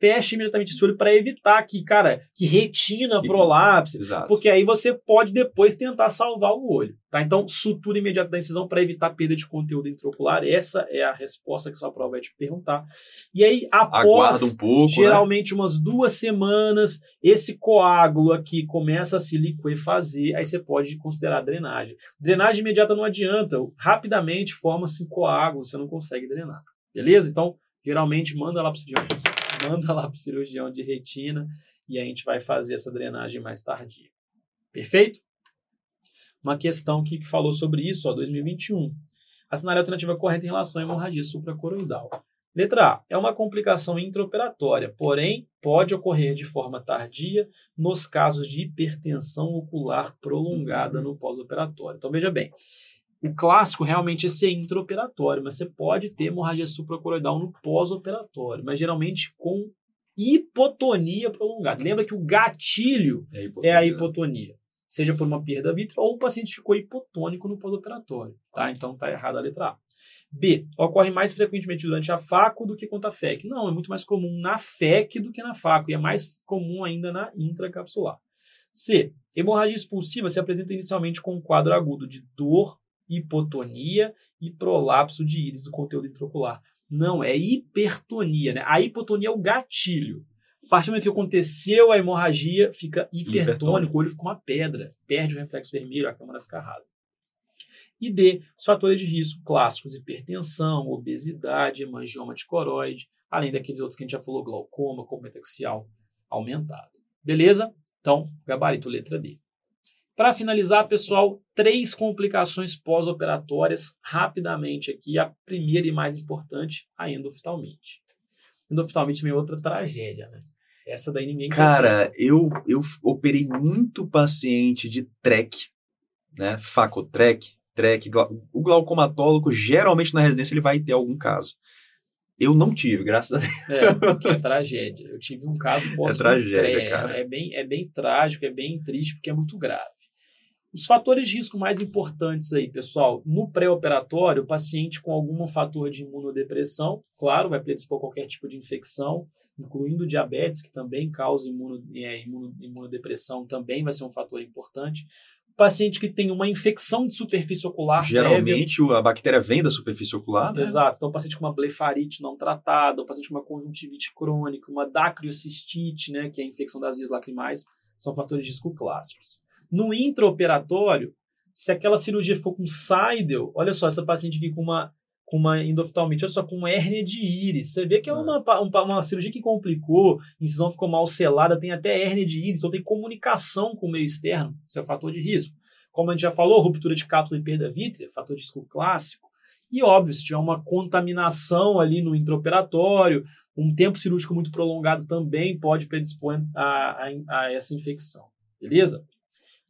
feche imediatamente esse olho para evitar que, cara, que retina que, prolapse, exato. porque aí você pode depois tentar salvar o olho, tá? Então, sutura imediata da incisão para evitar perda de conteúdo intraocular, essa é a resposta que sua prova vai te perguntar. E aí, após um pouco, né? geralmente né? umas duas semanas, esse coágulo aqui começa a se liquefazer, aí você pode considerar drenagem. Drenagem imediata não adianta, rapidamente forma-se coágulo, você não consegue drenar, beleza? Então, geralmente manda lá para o cirurgião [laughs] manda lá para o cirurgião de retina e a gente vai fazer essa drenagem mais tardia. Perfeito? Uma questão que, falou sobre isso, ó, 2021. Assinale a alternativa correta em relação à hemorragia supracoroidal. Letra A. É uma complicação intraoperatória, porém pode ocorrer de forma tardia nos casos de hipertensão ocular prolongada no pós-operatório. Então veja bem, o clássico realmente é ser intraoperatório, mas você pode ter hemorragia supracoroidal no pós-operatório, mas geralmente com hipotonia prolongada. Lembra que o gatilho é, é a hipotonia, seja por uma perda vítrea ou o paciente ficou hipotônico no pós-operatório, tá? Então tá errada a letra A. B. Ocorre mais frequentemente durante a FACO do que contra a FEC. Não, é muito mais comum na FEC do que na FACO e é mais comum ainda na intracapsular. C. Hemorragia expulsiva se apresenta inicialmente com um quadro agudo de dor hipotonia e prolapso de íris do conteúdo intraocular. Não, é hipertonia. Né? A hipotonia é o gatilho. A partir do momento que aconteceu a hemorragia, fica hipertônico, o olho fica uma pedra, perde o reflexo vermelho, a câmara fica rasa. E D, os fatores de risco clássicos, hipertensão, obesidade, hemangioma de coroide, além daqueles outros que a gente já falou, glaucoma, cometaxial aumentado. Beleza? Então, gabarito letra D. Para finalizar, pessoal, três complicações pós-operatórias rapidamente aqui. A primeira e mais importante, a endoftalmite. Endoftalmite é outra tragédia, né? Essa daí ninguém Cara, eu, eu operei muito paciente de TREC, né? Facotrec, TREC. O glaucomatólogo, geralmente na residência, ele vai ter algum caso. Eu não tive, graças a Deus. É, que é tragédia. Eu tive um caso pós É tragédia, cara. É bem, é bem trágico, é bem triste, porque é muito grave. Os fatores de risco mais importantes aí, pessoal, no pré-operatório, o paciente com algum fator de imunodepressão, claro, vai predispor qualquer tipo de infecção, incluindo diabetes, que também causa imuno, é, imuno, imunodepressão, também vai ser um fator importante. O paciente que tem uma infecção de superfície ocular. Geralmente prévia, a bactéria vem da superfície ocular. Né? Exato. Então, o paciente com uma blefarite não tratada, o paciente com uma conjuntivite crônica, uma dacriocistite, né, que é a infecção das vias lacrimais, são fatores de risco clássicos. No intraoperatório, se aquela cirurgia ficou com Seidel, olha só, essa paciente aqui com uma com uma endoftalmite, olha só, com hérnia de íris. Você vê que é, é. uma, uma, uma cirurgia que complicou, incisão ficou mal selada, tem até hérnia de íris, então tem comunicação com o meio externo, isso é fator de risco. Como a gente já falou, ruptura de cápsula e perda vítrea, fator de risco clássico. E óbvio, se tiver uma contaminação ali no intraoperatório, um tempo cirúrgico muito prolongado também pode predispor a, a, a essa infecção. Beleza?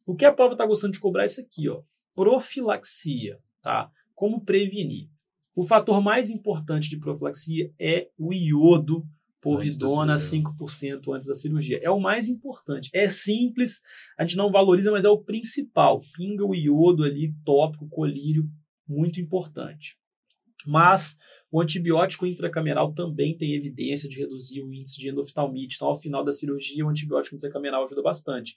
O que a prova está gostando de cobrar é isso aqui, ó. Profilaxia, tá? Como prevenir? O fator mais importante de profilaxia é o iodo povidona 5% antes da cirurgia. É o mais importante. É simples, a gente não valoriza, mas é o principal. Pinga o iodo ali, tópico, colírio, muito importante. Mas o antibiótico intracameral também tem evidência de reduzir o índice de endoftalmite. Então, ao final da cirurgia, o antibiótico intracameral ajuda bastante.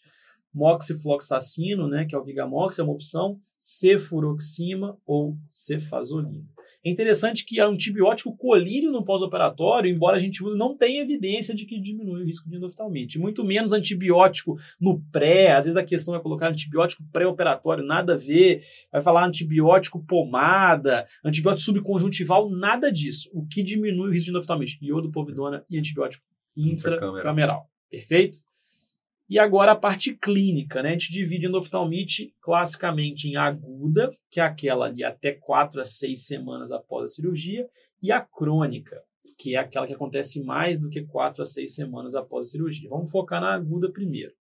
Moxifloxacino, né, que é o Vigamox, é uma opção, cefuroxima ou cefazolina. É interessante que o antibiótico colírio no pós-operatório, embora a gente use, não tem evidência de que diminui o risco de endoftalmite. Muito menos antibiótico no pré. Às vezes a questão é colocar antibiótico pré-operatório, nada a ver. Vai falar antibiótico pomada, antibiótico subconjuntival, nada disso. O que diminui o risco de endoftalmite? Iodo, povidona e antibiótico intracameral. Perfeito? E agora a parte clínica, né? A gente divide endoftalmite classicamente em aguda, que é aquela de até 4 a 6 semanas após a cirurgia, e a crônica, que é aquela que acontece mais do que 4 a 6 semanas após a cirurgia. Vamos focar na aguda primeiro.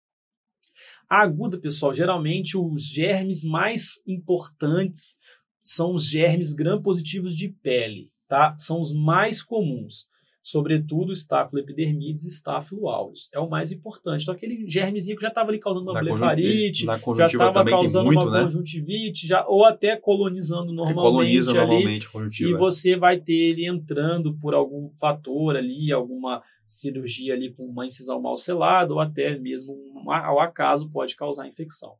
A aguda, pessoal, geralmente os germes mais importantes são os germes gram-positivos de pele, tá? São os mais comuns sobretudo Staphylo epidermidis e Staphylo aureus. É o mais importante. Então, aquele germezinho que já estava ali causando uma blefarite, já estava causando muito, uma né? conjuntivite, já, ou até colonizando normalmente. Coloniza ali, normalmente a conjuntiva. E você vai ter ele entrando por algum fator ali, alguma cirurgia ali com uma incisão mal selada, ou até mesmo um, ao acaso pode causar infecção.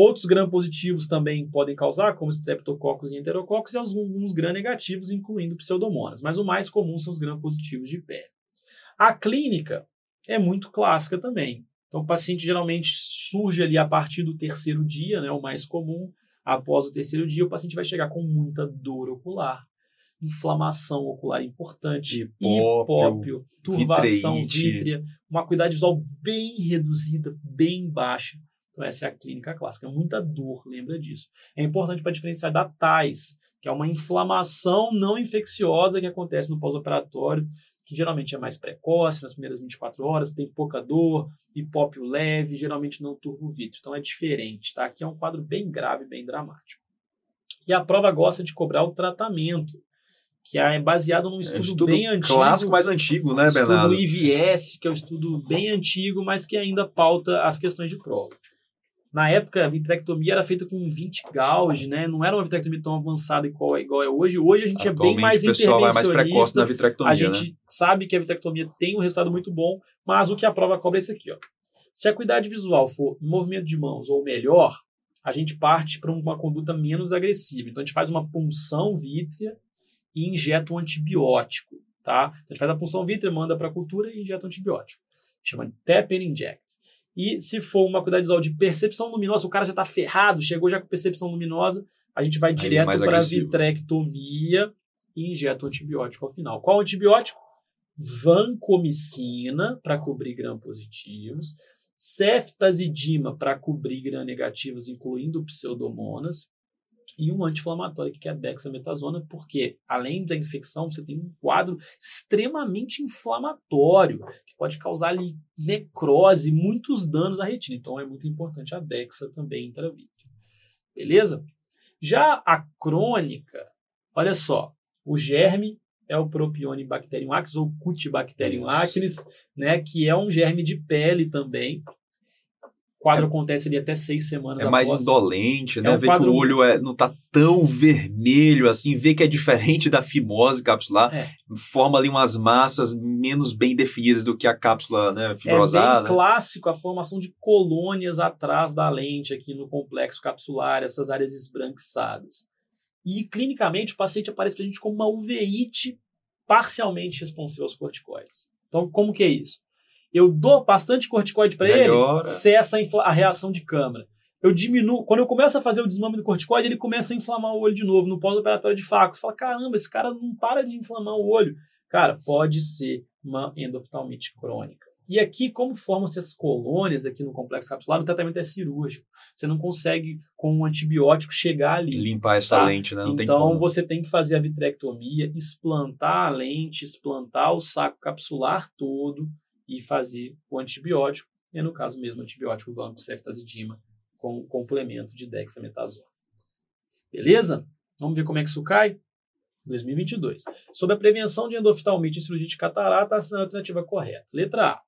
Outros gram-positivos também podem causar, como streptococcus e enterococcus, e alguns gram-negativos, incluindo pseudomonas. Mas o mais comum são os gram-positivos de pele. A clínica é muito clássica também. Então, o paciente geralmente surge ali a partir do terceiro dia, né, o mais comum. Após o terceiro dia, o paciente vai chegar com muita dor ocular, inflamação ocular importante, hipópio, hipópio turvação vítrea, uma acuidade visual bem reduzida, bem baixa, então, essa é a clínica clássica. Muita dor, lembra disso. É importante para diferenciar da TAIS, que é uma inflamação não infecciosa que acontece no pós-operatório, que geralmente é mais precoce, nas primeiras 24 horas, tem pouca dor, hipópio leve, geralmente não turvo o vítreo. Então é diferente, tá? Aqui é um quadro bem grave, bem dramático. E a prova gosta de cobrar o tratamento, que é baseado num estudo, é estudo bem antigo. Clássico mais antigo, né, Bernardo? Estudo IVS, que é um estudo bem antigo, mas que ainda pauta as questões de prova. Na época, a vitrectomia era feita com 20 gauge, né? Não era uma vitrectomia tão avançada igual, igual é hoje. Hoje a gente Atualmente, é bem mais o pessoal vai mais precoce na vitrectomia, A gente né? sabe que a vitrectomia tem um resultado muito bom, mas o que a prova cobra é isso aqui, ó. Se a acuidade visual for movimento de mãos ou melhor, a gente parte para uma conduta menos agressiva. Então a gente faz uma punção vítrea e injeta um antibiótico, tá? A gente faz a punção vítrea, manda para a cultura e injeta um antibiótico. Chama tap and inject. E se for uma cuidado visual de percepção luminosa, o cara já está ferrado, chegou já com percepção luminosa, a gente vai é direto para a vitrectomia e injeta o antibiótico ao final. Qual antibiótico? Vancomicina, para cobrir gram-positivos, ceftazidima, para cobrir gram-negativos, incluindo pseudomonas, e um anti-inflamatório que é a dexametasona, porque além da infecção, você tem um quadro extremamente inflamatório, que pode causar ali necrose, muitos danos à retina. Então é muito importante a dexa também intravítrea. Beleza? Já a crônica, olha só, o germe é o Propione Bacterium acnes ou Cutibacterium acnes, né, que é um germe de pele também, quadro é, acontece ali até seis semanas É mais indolente, né? É um vê quadro... que o olho é, não tá tão vermelho assim, vê que é diferente da fimose capsular, é. forma ali umas massas menos bem definidas do que a cápsula né, fibrosada. É bem clássico a formação de colônias atrás da lente aqui no complexo capsular, essas áreas esbranquiçadas. E clinicamente o paciente aparece para a gente como uma uveíte parcialmente responsiva aos corticoides. Então, como que é isso? Eu dou bastante corticoide para ele, cessa a, a reação de câmara. Eu diminuo. Quando eu começo a fazer o desmame do corticoide, ele começa a inflamar o olho de novo no pós-operatório de faco. Você fala: caramba, esse cara não para de inflamar o olho. Cara, pode ser uma endoftalmite crônica. E aqui, como formam-se as colônias aqui no complexo capsular, o tratamento é cirúrgico. Você não consegue, com um antibiótico, chegar ali. Limpar essa tá? lente, né? Não então, você tem que fazer a vitrectomia, explantar a lente, explantar o saco capsular todo e fazer o antibiótico, e no caso mesmo, antibiótico vampo, ceftazidima, com complemento de dexametasona. Beleza? Vamos ver como é que isso cai? 2022. Sobre a prevenção de endoftalmite e cirurgia de catarata, a alternativa correta. Letra A.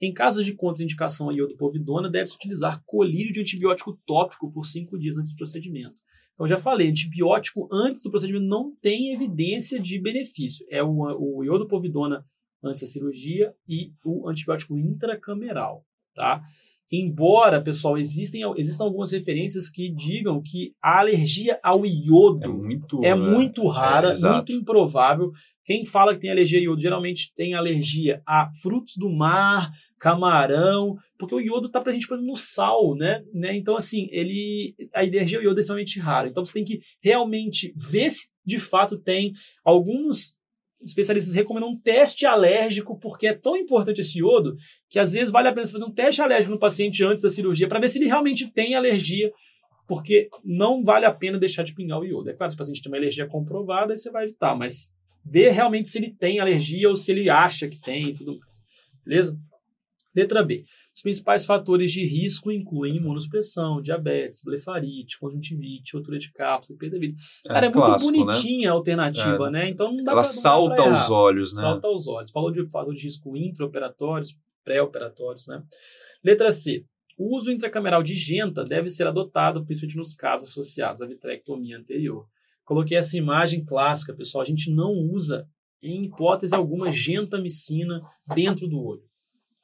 Em casos de contraindicação a iodopovidona, deve-se utilizar colírio de antibiótico tópico por cinco dias antes do procedimento. Então, já falei, antibiótico antes do procedimento não tem evidência de benefício. É o, o iodopovidona antes da cirurgia e o antibiótico intracameral, tá? Embora, pessoal, existem, existam algumas referências que digam que a alergia ao iodo é muito, é muito rara, é, muito improvável. Quem fala que tem alergia ao iodo geralmente tem alergia a frutos do mar, camarão, porque o iodo está presente no sal, né? né? Então, assim, ele a alergia ao iodo é extremamente rara. Então, você tem que realmente ver se de fato tem alguns especialistas recomendam um teste alérgico, porque é tão importante esse iodo, que às vezes vale a pena você fazer um teste alérgico no paciente antes da cirurgia, para ver se ele realmente tem alergia, porque não vale a pena deixar de pingar o iodo. É claro, se o paciente tem uma alergia comprovada, aí você vai evitar, mas ver realmente se ele tem alergia ou se ele acha que tem e tudo mais. Beleza? Letra B. Os principais fatores de risco incluem imunossupressão, diabetes, blefarite, conjuntivite, rotura de cápsula, perda de vida. Cara, é, é clássico, muito né? bonitinha né? a alternativa, é. né? Então não dá Ela pra, salta aos olhos, né? Salta aos olhos. Falou de fator de risco intraoperatórios, pré-operatórios, né? Letra C. O uso intracameral de genta deve ser adotado, principalmente nos casos associados à vitrectomia anterior. Coloquei essa imagem clássica, pessoal. A gente não usa, em hipótese alguma, gentamicina dentro do olho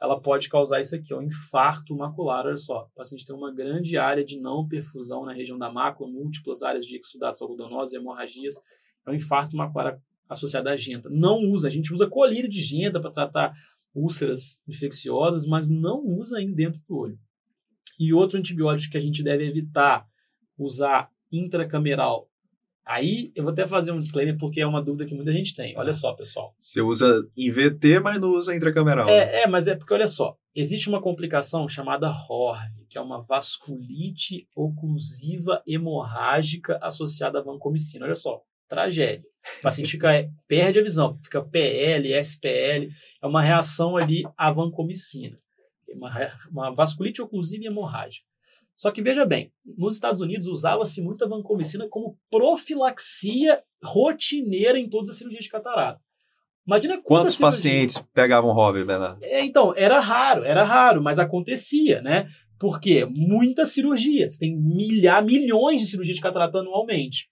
ela pode causar isso aqui, um infarto macular. Olha só, o paciente tem uma grande área de não perfusão na região da mácula, múltiplas áreas de exudatos algodonosos, hemorragias. É um infarto macular associado à genta. Não usa, a gente usa colírio de genta para tratar úlceras infecciosas, mas não usa aí dentro do olho. E outro antibiótico que a gente deve evitar usar intracameral Aí eu vou até fazer um disclaimer porque é uma dúvida que muita gente tem. Olha só, pessoal. Você usa em VT, mas não usa intracameral. É, né? é, mas é porque olha só, existe uma complicação chamada HORV, que é uma vasculite oclusiva hemorrágica associada à vancomicina. Olha só, tragédia. O paciente fica, é, perde a visão, fica PL, SPL, é uma reação ali à vancomicina. Uma, uma vasculite oclusiva hemorrágica. Só que veja bem, nos Estados Unidos usava-se muito a vancomicina como profilaxia rotineira em todas as cirurgias de catarata. Imagina quantos pacientes pegavam Hover, Bernardo? É, então, era raro, era raro, mas acontecia, né? Porque muitas cirurgias, tem milhar, milhões de cirurgias de catarata anualmente.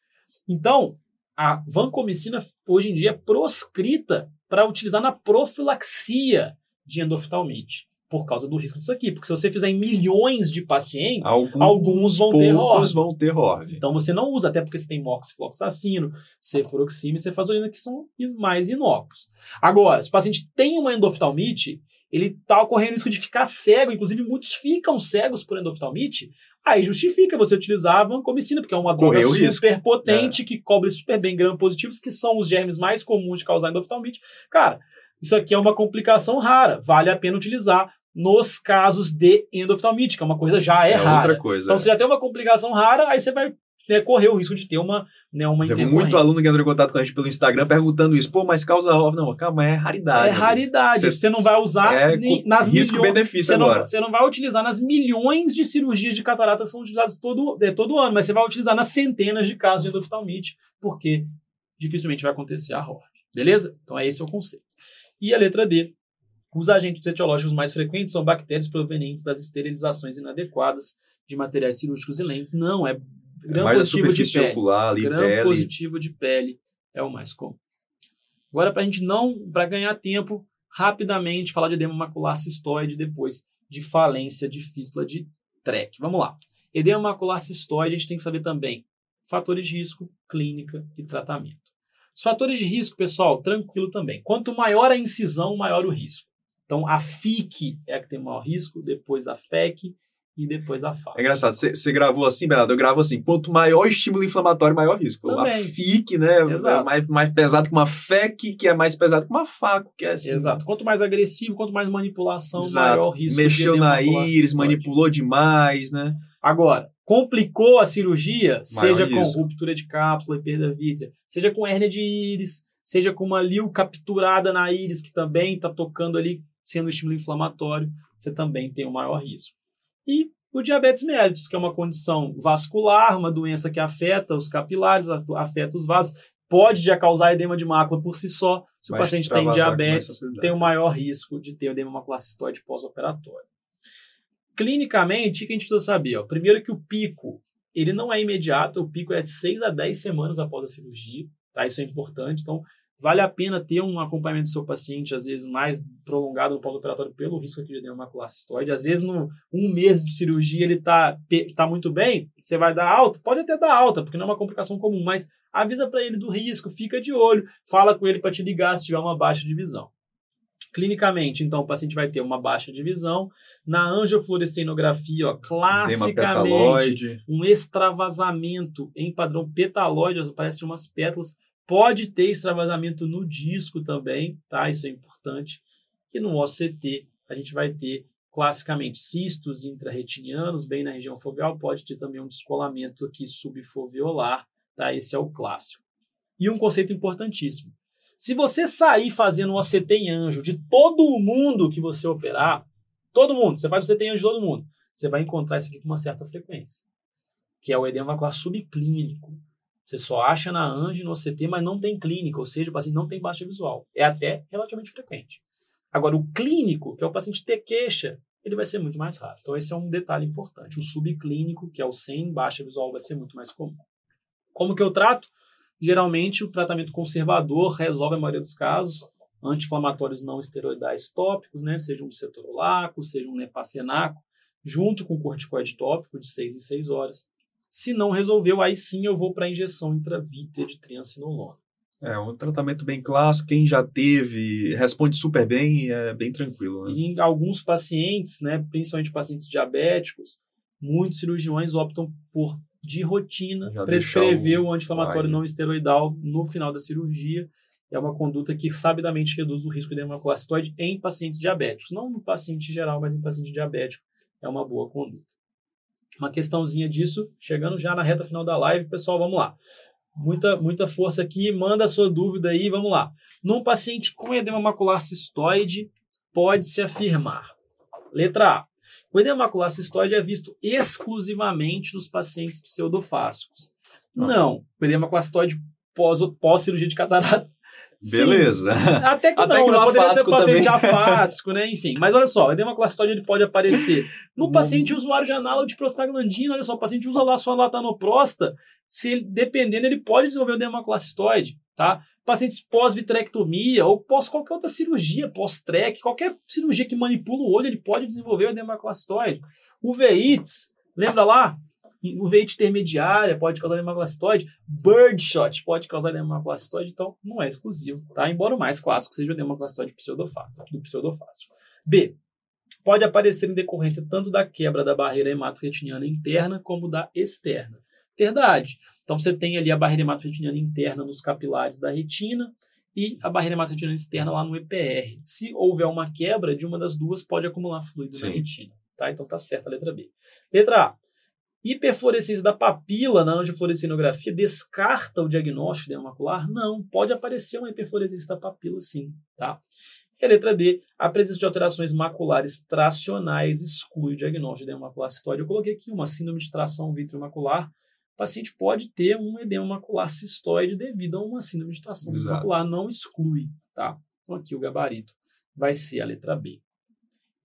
Então, a vancomicina hoje em dia é proscrita para utilizar na profilaxia de endoftalmite por causa do risco disso aqui. Porque se você fizer em milhões de pacientes, alguns, alguns vão ter RORV. vão ter RORV. Então você não usa, até porque você tem moxifloxacino, cefuroxime e cefazolina, que são mais inócuos. Agora, se o paciente tem uma endoftalmite, ele está ocorrendo risco de ficar cego, inclusive muitos ficam cegos por endoftalmite, aí justifica você utilizar a vancomicina, porque é uma droga super risco. potente, é. que cobre super bem gram-positivos, que são os germes mais comuns de causar endoftalmite. Cara, isso aqui é uma complicação rara, vale a pena utilizar nos casos de endoftalmite, que é uma coisa já é, é rara. outra coisa. Então, é. você já tem uma complicação rara, aí você vai né, correr o risco de ter uma, né, uma Teve muito aluno que entrou em contato com a gente pelo Instagram perguntando isso. Pô, mas causa Não, calma, é raridade. É raridade. Você, você não vai usar é, nas Risco-benefício agora. Não, você não vai utilizar nas milhões de cirurgias de catarata que são utilizadas todo, é, todo ano, mas você vai utilizar nas centenas de casos de endoftalmite, porque dificilmente vai acontecer a ROR. Beleza? Então é esse o conceito. E a letra D, Os agentes etiológicos mais frequentes são bactérias provenientes das esterilizações inadequadas de materiais cirúrgicos e lentes. Não, é gram mais a positivo de superfície pele. ocular ali, gram pele. positivo de pele é o mais comum. Agora, para a gente não, para ganhar tempo, rapidamente falar de edema macular cistoide depois de falência de fístula de TREC. Vamos lá. Edema macular cistoide, a gente tem que saber também fatores de risco, clínica e tratamento. Os fatores de risco, pessoal, tranquilo também. Quanto maior a incisão, maior o risco. Então, a FIC é a que tem maior risco, depois a FEC e depois a FAC. É engraçado, você gravou assim, Bernardo? Eu gravo assim, quanto maior o estímulo inflamatório, maior risco. Também. A FIC, né, Exato. é mais, mais pesado que uma FEC, que é mais pesado que uma FACO, que é assim. Exato. Quanto mais agressivo, quanto mais manipulação, Exato. maior risco Mexeu na íris, manipulou demais, né? Agora, complicou a cirurgia, Maior seja com risco. ruptura de cápsula e perda vítrea, seja com hérnia de íris, seja com uma liu capturada na íris, que também está tocando ali, sendo um estímulo inflamatório, você também tem o maior risco. E o diabetes mellitus, que é uma condição vascular, uma doença que afeta os capilares, afeta os vasos, pode já causar edema de mácula por si só. Se o Vai paciente tem diabetes, tem o maior risco de ter edema macular cistoide pós-operatório. Clinicamente, o que a gente precisa saber? Ó? Primeiro que o pico, ele não é imediato, o pico é 6 a 10 semanas após a cirurgia, tá? Isso é importante. Então, vale a pena ter um acompanhamento do seu paciente, às vezes mais prolongado no pós-operatório, pelo risco de edema cistoide. Às vezes, no um mês de cirurgia, ele tá, pe- tá muito bem, você vai dar alta? Pode até dar alta, porque não é uma complicação comum, mas avisa para ele do risco, fica de olho, fala com ele para te ligar se tiver uma baixa de visão. Clinicamente, então, o paciente vai ter uma baixa de visão. Na angiofluorescenografia, ó, classicamente, um extravasamento em padrão petaloide, aparecem umas pétalas. Pode ter extravasamento no disco também, tá? Isso é importante. E no OCT, a gente vai ter classicamente cistos intrarretinianos, bem na região foveal, pode ter também um descolamento aqui subfoveolar, tá? Esse é o clássico. E um conceito importantíssimo. Se você sair fazendo um OCT em anjo de todo mundo que você operar, todo mundo, você faz OCT em anjo de todo mundo, você vai encontrar isso aqui com uma certa frequência, que é o edema macular subclínico. Você só acha na anjo e no OCT, mas não tem clínica, ou seja, o paciente não tem baixa visual. É até relativamente frequente. Agora, o clínico, que é o paciente ter queixa, ele vai ser muito mais raro. Então, esse é um detalhe importante. O subclínico, que é o sem baixa visual, vai ser muito mais comum. Como que eu trato? Geralmente, o tratamento conservador resolve a maioria dos casos. Anti-inflamatórios não esteroidais tópicos, né? seja um cetorolaco, seja um nepafenaco, junto com corticoide tópico de 6 em 6 horas. Se não resolveu, aí sim eu vou para a injeção intravítrea de triancinolona. É um tratamento bem clássico. Quem já teve responde super bem e é bem tranquilo. Né? Em alguns pacientes, né, principalmente pacientes diabéticos, muitos cirurgiões optam por, de rotina, Já prescrever o o anti-inflamatório não esteroidal no final da cirurgia. É uma conduta que sabidamente reduz o risco de hemoclastoide em pacientes diabéticos. Não no paciente geral, mas em paciente diabético. É uma boa conduta. Uma questãozinha disso, chegando já na reta final da live, pessoal, vamos lá. Muita, muita força aqui, manda a sua dúvida aí, vamos lá. Num paciente com edema macular cistoide, pode-se afirmar. Letra A. O edema macular cistoide é visto exclusivamente nos pacientes pseudofásicos. Não. O edema macular cistoide pós, pós-cirurgia de catarata. Sim. Beleza. Até que Até não, que no né? poderia ser paciente também. né? Enfim. Mas olha só, o edema clastoide ele pode aparecer no Hum. paciente usuário de análogo de prostaglandina. Olha só, o paciente usa lá sua latanoprosta, se ele, dependendo, ele pode desenvolver o edema clastoide, tá? Pacientes pós-vitrectomia ou pós qualquer outra cirurgia, pós-trec, qualquer cirurgia que manipula o olho, ele pode desenvolver o edema clastoide. O VITS, lembra lá? VIT intermediária pode causar hemoclastoide, birdshot pode causar hemoclastoide, então não é exclusivo, tá? Embora o mais clássico seja o hemoclastoide pseudofásico, do pseudofásico. B. Pode aparecer em decorrência tanto da quebra da barreira hemato-retiniana interna como da externa. Verdade. Então você tem ali a barreira hemato-retiniana interna nos capilares da retina e a barreira hemato-retiniana externa lá no EPR. Se houver uma quebra de uma das duas, pode acumular fluido na Sim. retina, tá? Então tá certa a letra B. Letra A. Hiperfluorescência da papila na angiofluorescinografia descarta o diagnóstico de edema macular? Não, pode aparecer uma hiperfluorescência da papila sim, tá? E a letra D, a presença de alterações maculares tracionais exclui o diagnóstico de edema macular cistoide. Eu coloquei aqui uma síndrome de tração vitreomacular. O paciente pode ter um edema macular cistoide devido a uma síndrome de tração Exato. vitreomacular, não exclui, tá? Então aqui o gabarito vai ser a letra B.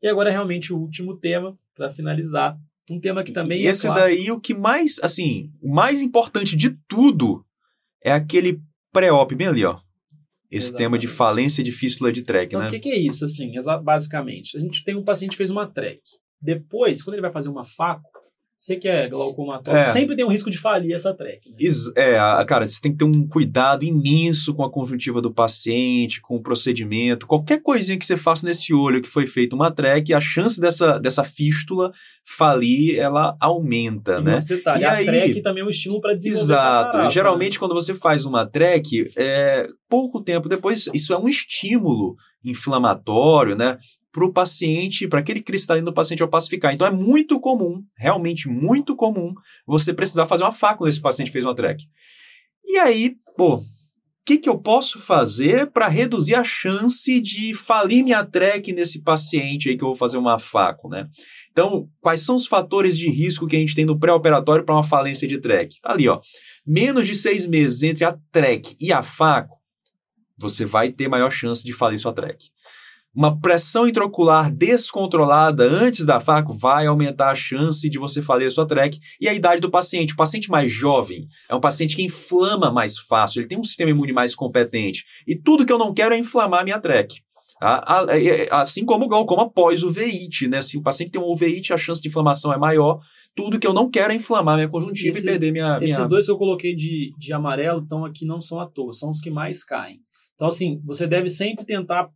E agora realmente o último tema para finalizar, um tema que também e é esse clássico. daí o que mais, assim, o mais importante de tudo é aquele pré-op bem ali, ó. Esse Exatamente. tema de falência de fístula de track, Então, né? o que, que é isso, assim, basicamente? A gente tem um paciente que fez uma TREC. Depois, quando ele vai fazer uma FACO, você que é glaucomatólogo, É. sempre tem um risco de falir essa TREC. né? É, cara, você tem que ter um cuidado imenso com a conjuntiva do paciente, com o procedimento. Qualquer coisinha que você faça nesse olho que foi feito uma track, a chance dessa, dessa fístula falir, ela aumenta, E né? detalhe, E a aí- TREC também é um estímulo para desenvolver Exato. catarata, Geralmente, né? quando você faz uma track, é, pouco tempo depois, isso é um estímulo inflamatório, né? Para o paciente, para aquele cristalino do paciente opacificar. Então é muito comum, realmente muito comum, você precisar fazer uma faca quando esse paciente fez uma track. E aí, pô, o que, que eu posso fazer para reduzir a chance de falir minha track nesse paciente aí que eu vou fazer uma faco, né? Então, quais são os fatores de risco que a gente tem no pré-operatório para uma falência de track? Tá ali, ó. Menos de seis meses entre a track e a faco, você vai ter maior chance de falir sua track. Uma pressão intraocular descontrolada antes da faco vai aumentar a chance de você falir a sua track. E a idade do paciente. O paciente mais jovem é um paciente que inflama mais fácil, ele tem um sistema imune mais competente. E tudo que eu não quero é inflamar a minha track. Assim como o glaucoma após o veite, né? Se o paciente tem um uveíte, a chance de inflamação é maior. Tudo que eu não quero é inflamar minha conjuntiva Esses- e perder minha. Esses minha... dois que eu coloquei de, de amarelo estão aqui não são à toa, são os que mais caem. Então, assim, você deve sempre tentar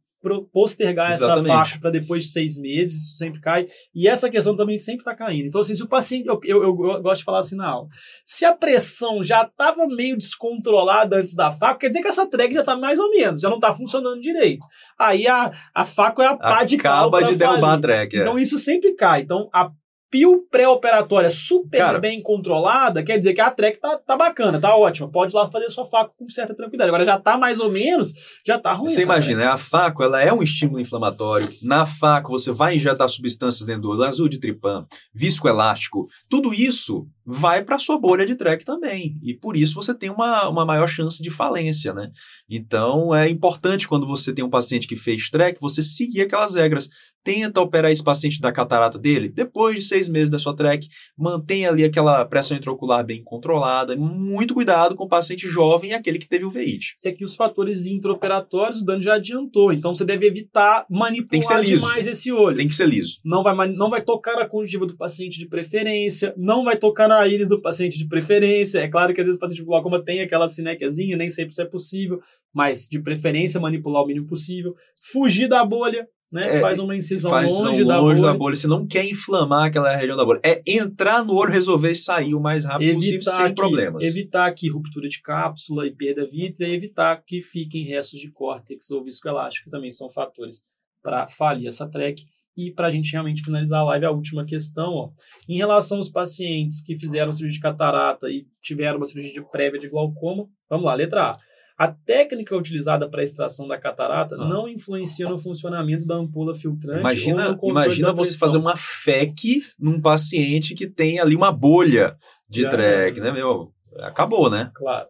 postergar essa Exatamente. faixa para depois de seis meses, sempre cai. E essa questão também sempre está caindo. Então, assim, se o paciente. Eu, eu, eu gosto de falar assim na aula. Se a pressão já estava meio descontrolada antes da faca, quer dizer que essa track já está mais ou menos, já não está funcionando direito. Aí a, a faca é a pá de cal Acaba de derrubar a track. é. Então isso sempre cai. Então a pio pré-operatória super Cara- bem controlada, quer dizer que a track tá, tá bacana, tá ótima. Pode ir lá fazer sua faca com certa tranquilidade. Agora já tá mais ou menos, já tá ruim. Você imagina, né? a faco ela é um estímulo inflamatório. Na faco você vai injetar substâncias dentro do olho, azul de tripã, viscoelástico. Tudo isso vai para a sua bolha de track também. E por isso você tem uma, uma maior chance de falência, né? Então é importante quando você tem um paciente que fez track, você seguir aquelas regras. Tenta operar esse paciente da catarata dele depois de seis meses da sua track. Mantenha ali aquela pressão intraocular bem controlada. Muito cuidado com o paciente jovem e aquele que teve o veite. E aqui os fatores intraoperatórios, o dano já adiantou. Então você deve evitar manipular demais esse olho. Tem que ser liso. Não vai, não vai tocar na conjuntiva do paciente de preferência, não vai tocar na íris do paciente de preferência. É claro que às vezes o paciente com glaucoma tem aquela sinequiazinha, nem sempre isso é possível, mas de preferência manipular o mínimo possível. Fugir da bolha, né? É, Faz uma incisão Faz longe, longe, da, bolha. da bolha. Você não quer inflamar aquela região da bolha. É entrar no olho, resolver e sair o mais rápido possível, sem aqui, problemas. evitar aqui ruptura de cápsula e perda vítrea, e evitar que fiquem restos de córtex ou viscoelástico, que também são fatores para falir essa track. E para a gente realmente finalizar a live, a última questão, ó, em relação aos pacientes que fizeram cirurgia de catarata e tiveram uma cirurgia de prévia de glaucoma, vamos lá, letra A. A técnica utilizada para a extração da catarata Ah. não influencia no funcionamento da ampola filtrante. Imagina, imagina você fazer uma FEC num paciente que tem ali uma bolha de Já track, né, meu? Acabou, né? Claro.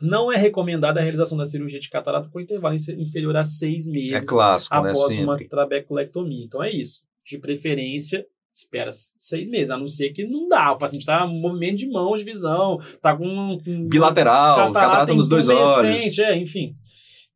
Não é recomendada a realização da cirurgia de catarata com intervalo inferior a seis É meses clássico, né? após uma Sempre. trabeculectomia. Então é isso. De preferência, espera seis meses, a não ser que não dá. O paciente está em movimento de mãos, de visão, está com um, Bilateral, catarata nos dois olhos. É, enfim.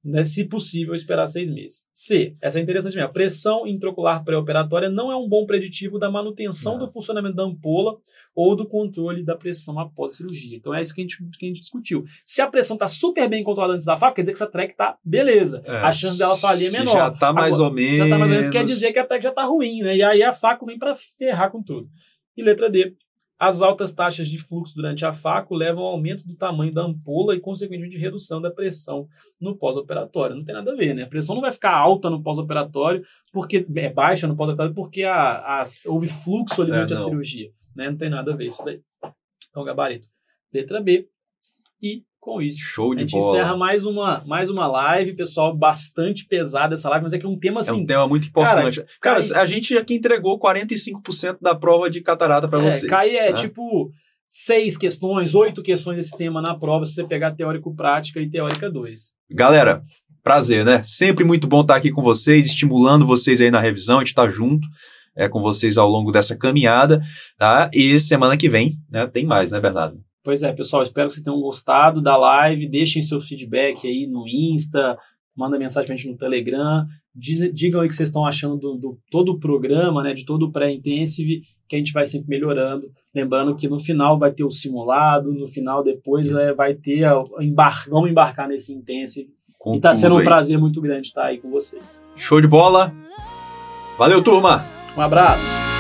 Né, se possível, esperar seis meses. C. Essa é interessante mesmo. A pressão intraocular pré-operatória não é um bom preditivo da manutenção Não. do funcionamento da ampola ou do controle da pressão após cirurgia. Então é isso que a gente, que a gente discutiu. Se a pressão está super bem controlada antes da faca, quer dizer que essa track está beleza. É, a chance dela falir é menor. Já tá mais Agora, ou menos. já tá mais ou menos, quer dizer que a track já tá ruim, né? E aí a faca vem para ferrar com tudo. E letra D. As altas taxas de fluxo durante a faco levam ao aumento do tamanho da ampola e, consequentemente, redução da pressão no pós-operatório. Não tem nada a ver, né? A pressão não vai ficar alta no pós-operatório, porque é baixa no pós-operatório, porque a, a- houve fluxo ali É, durante a não. cirurgia. Né? Não tem nada a ver isso daí. Então, gabarito. Letra B. E com isso, Show a de gente bola. encerra mais uma, mais uma live, pessoal, bastante pesada essa live, mas é que é um tema É assim. um tema muito importante. Cara, cai- a gente aqui entregou 45% da prova de catarata para é, vocês. cai é né? tipo seis questões, oito questões desse tema na prova, se você pegar teórico prática e teórica 2. Galera, prazer, né? Sempre muito bom estar aqui com vocês, estimulando vocês aí na revisão, a gente está junto é, com vocês ao longo dessa caminhada, tá? E semana que vem, né, tem mais, né, Bernardo? Pois é, pessoal, espero que vocês tenham gostado da live, deixem seu feedback aí no Insta, manda mensagem pra gente no Telegram, diz, digam aí o que vocês estão achando do, do todo o programa, né, de todo o pré-intensive, que a gente vai sempre melhorando. Lembrando que no final vai ter o simulado, no final depois é, vai ter, a, embar, vamos embarcar nesse intensive. Com e tá sendo um aí. prazer muito grande estar aí com vocês. Show de bola! Valeu, turma! Um abraço!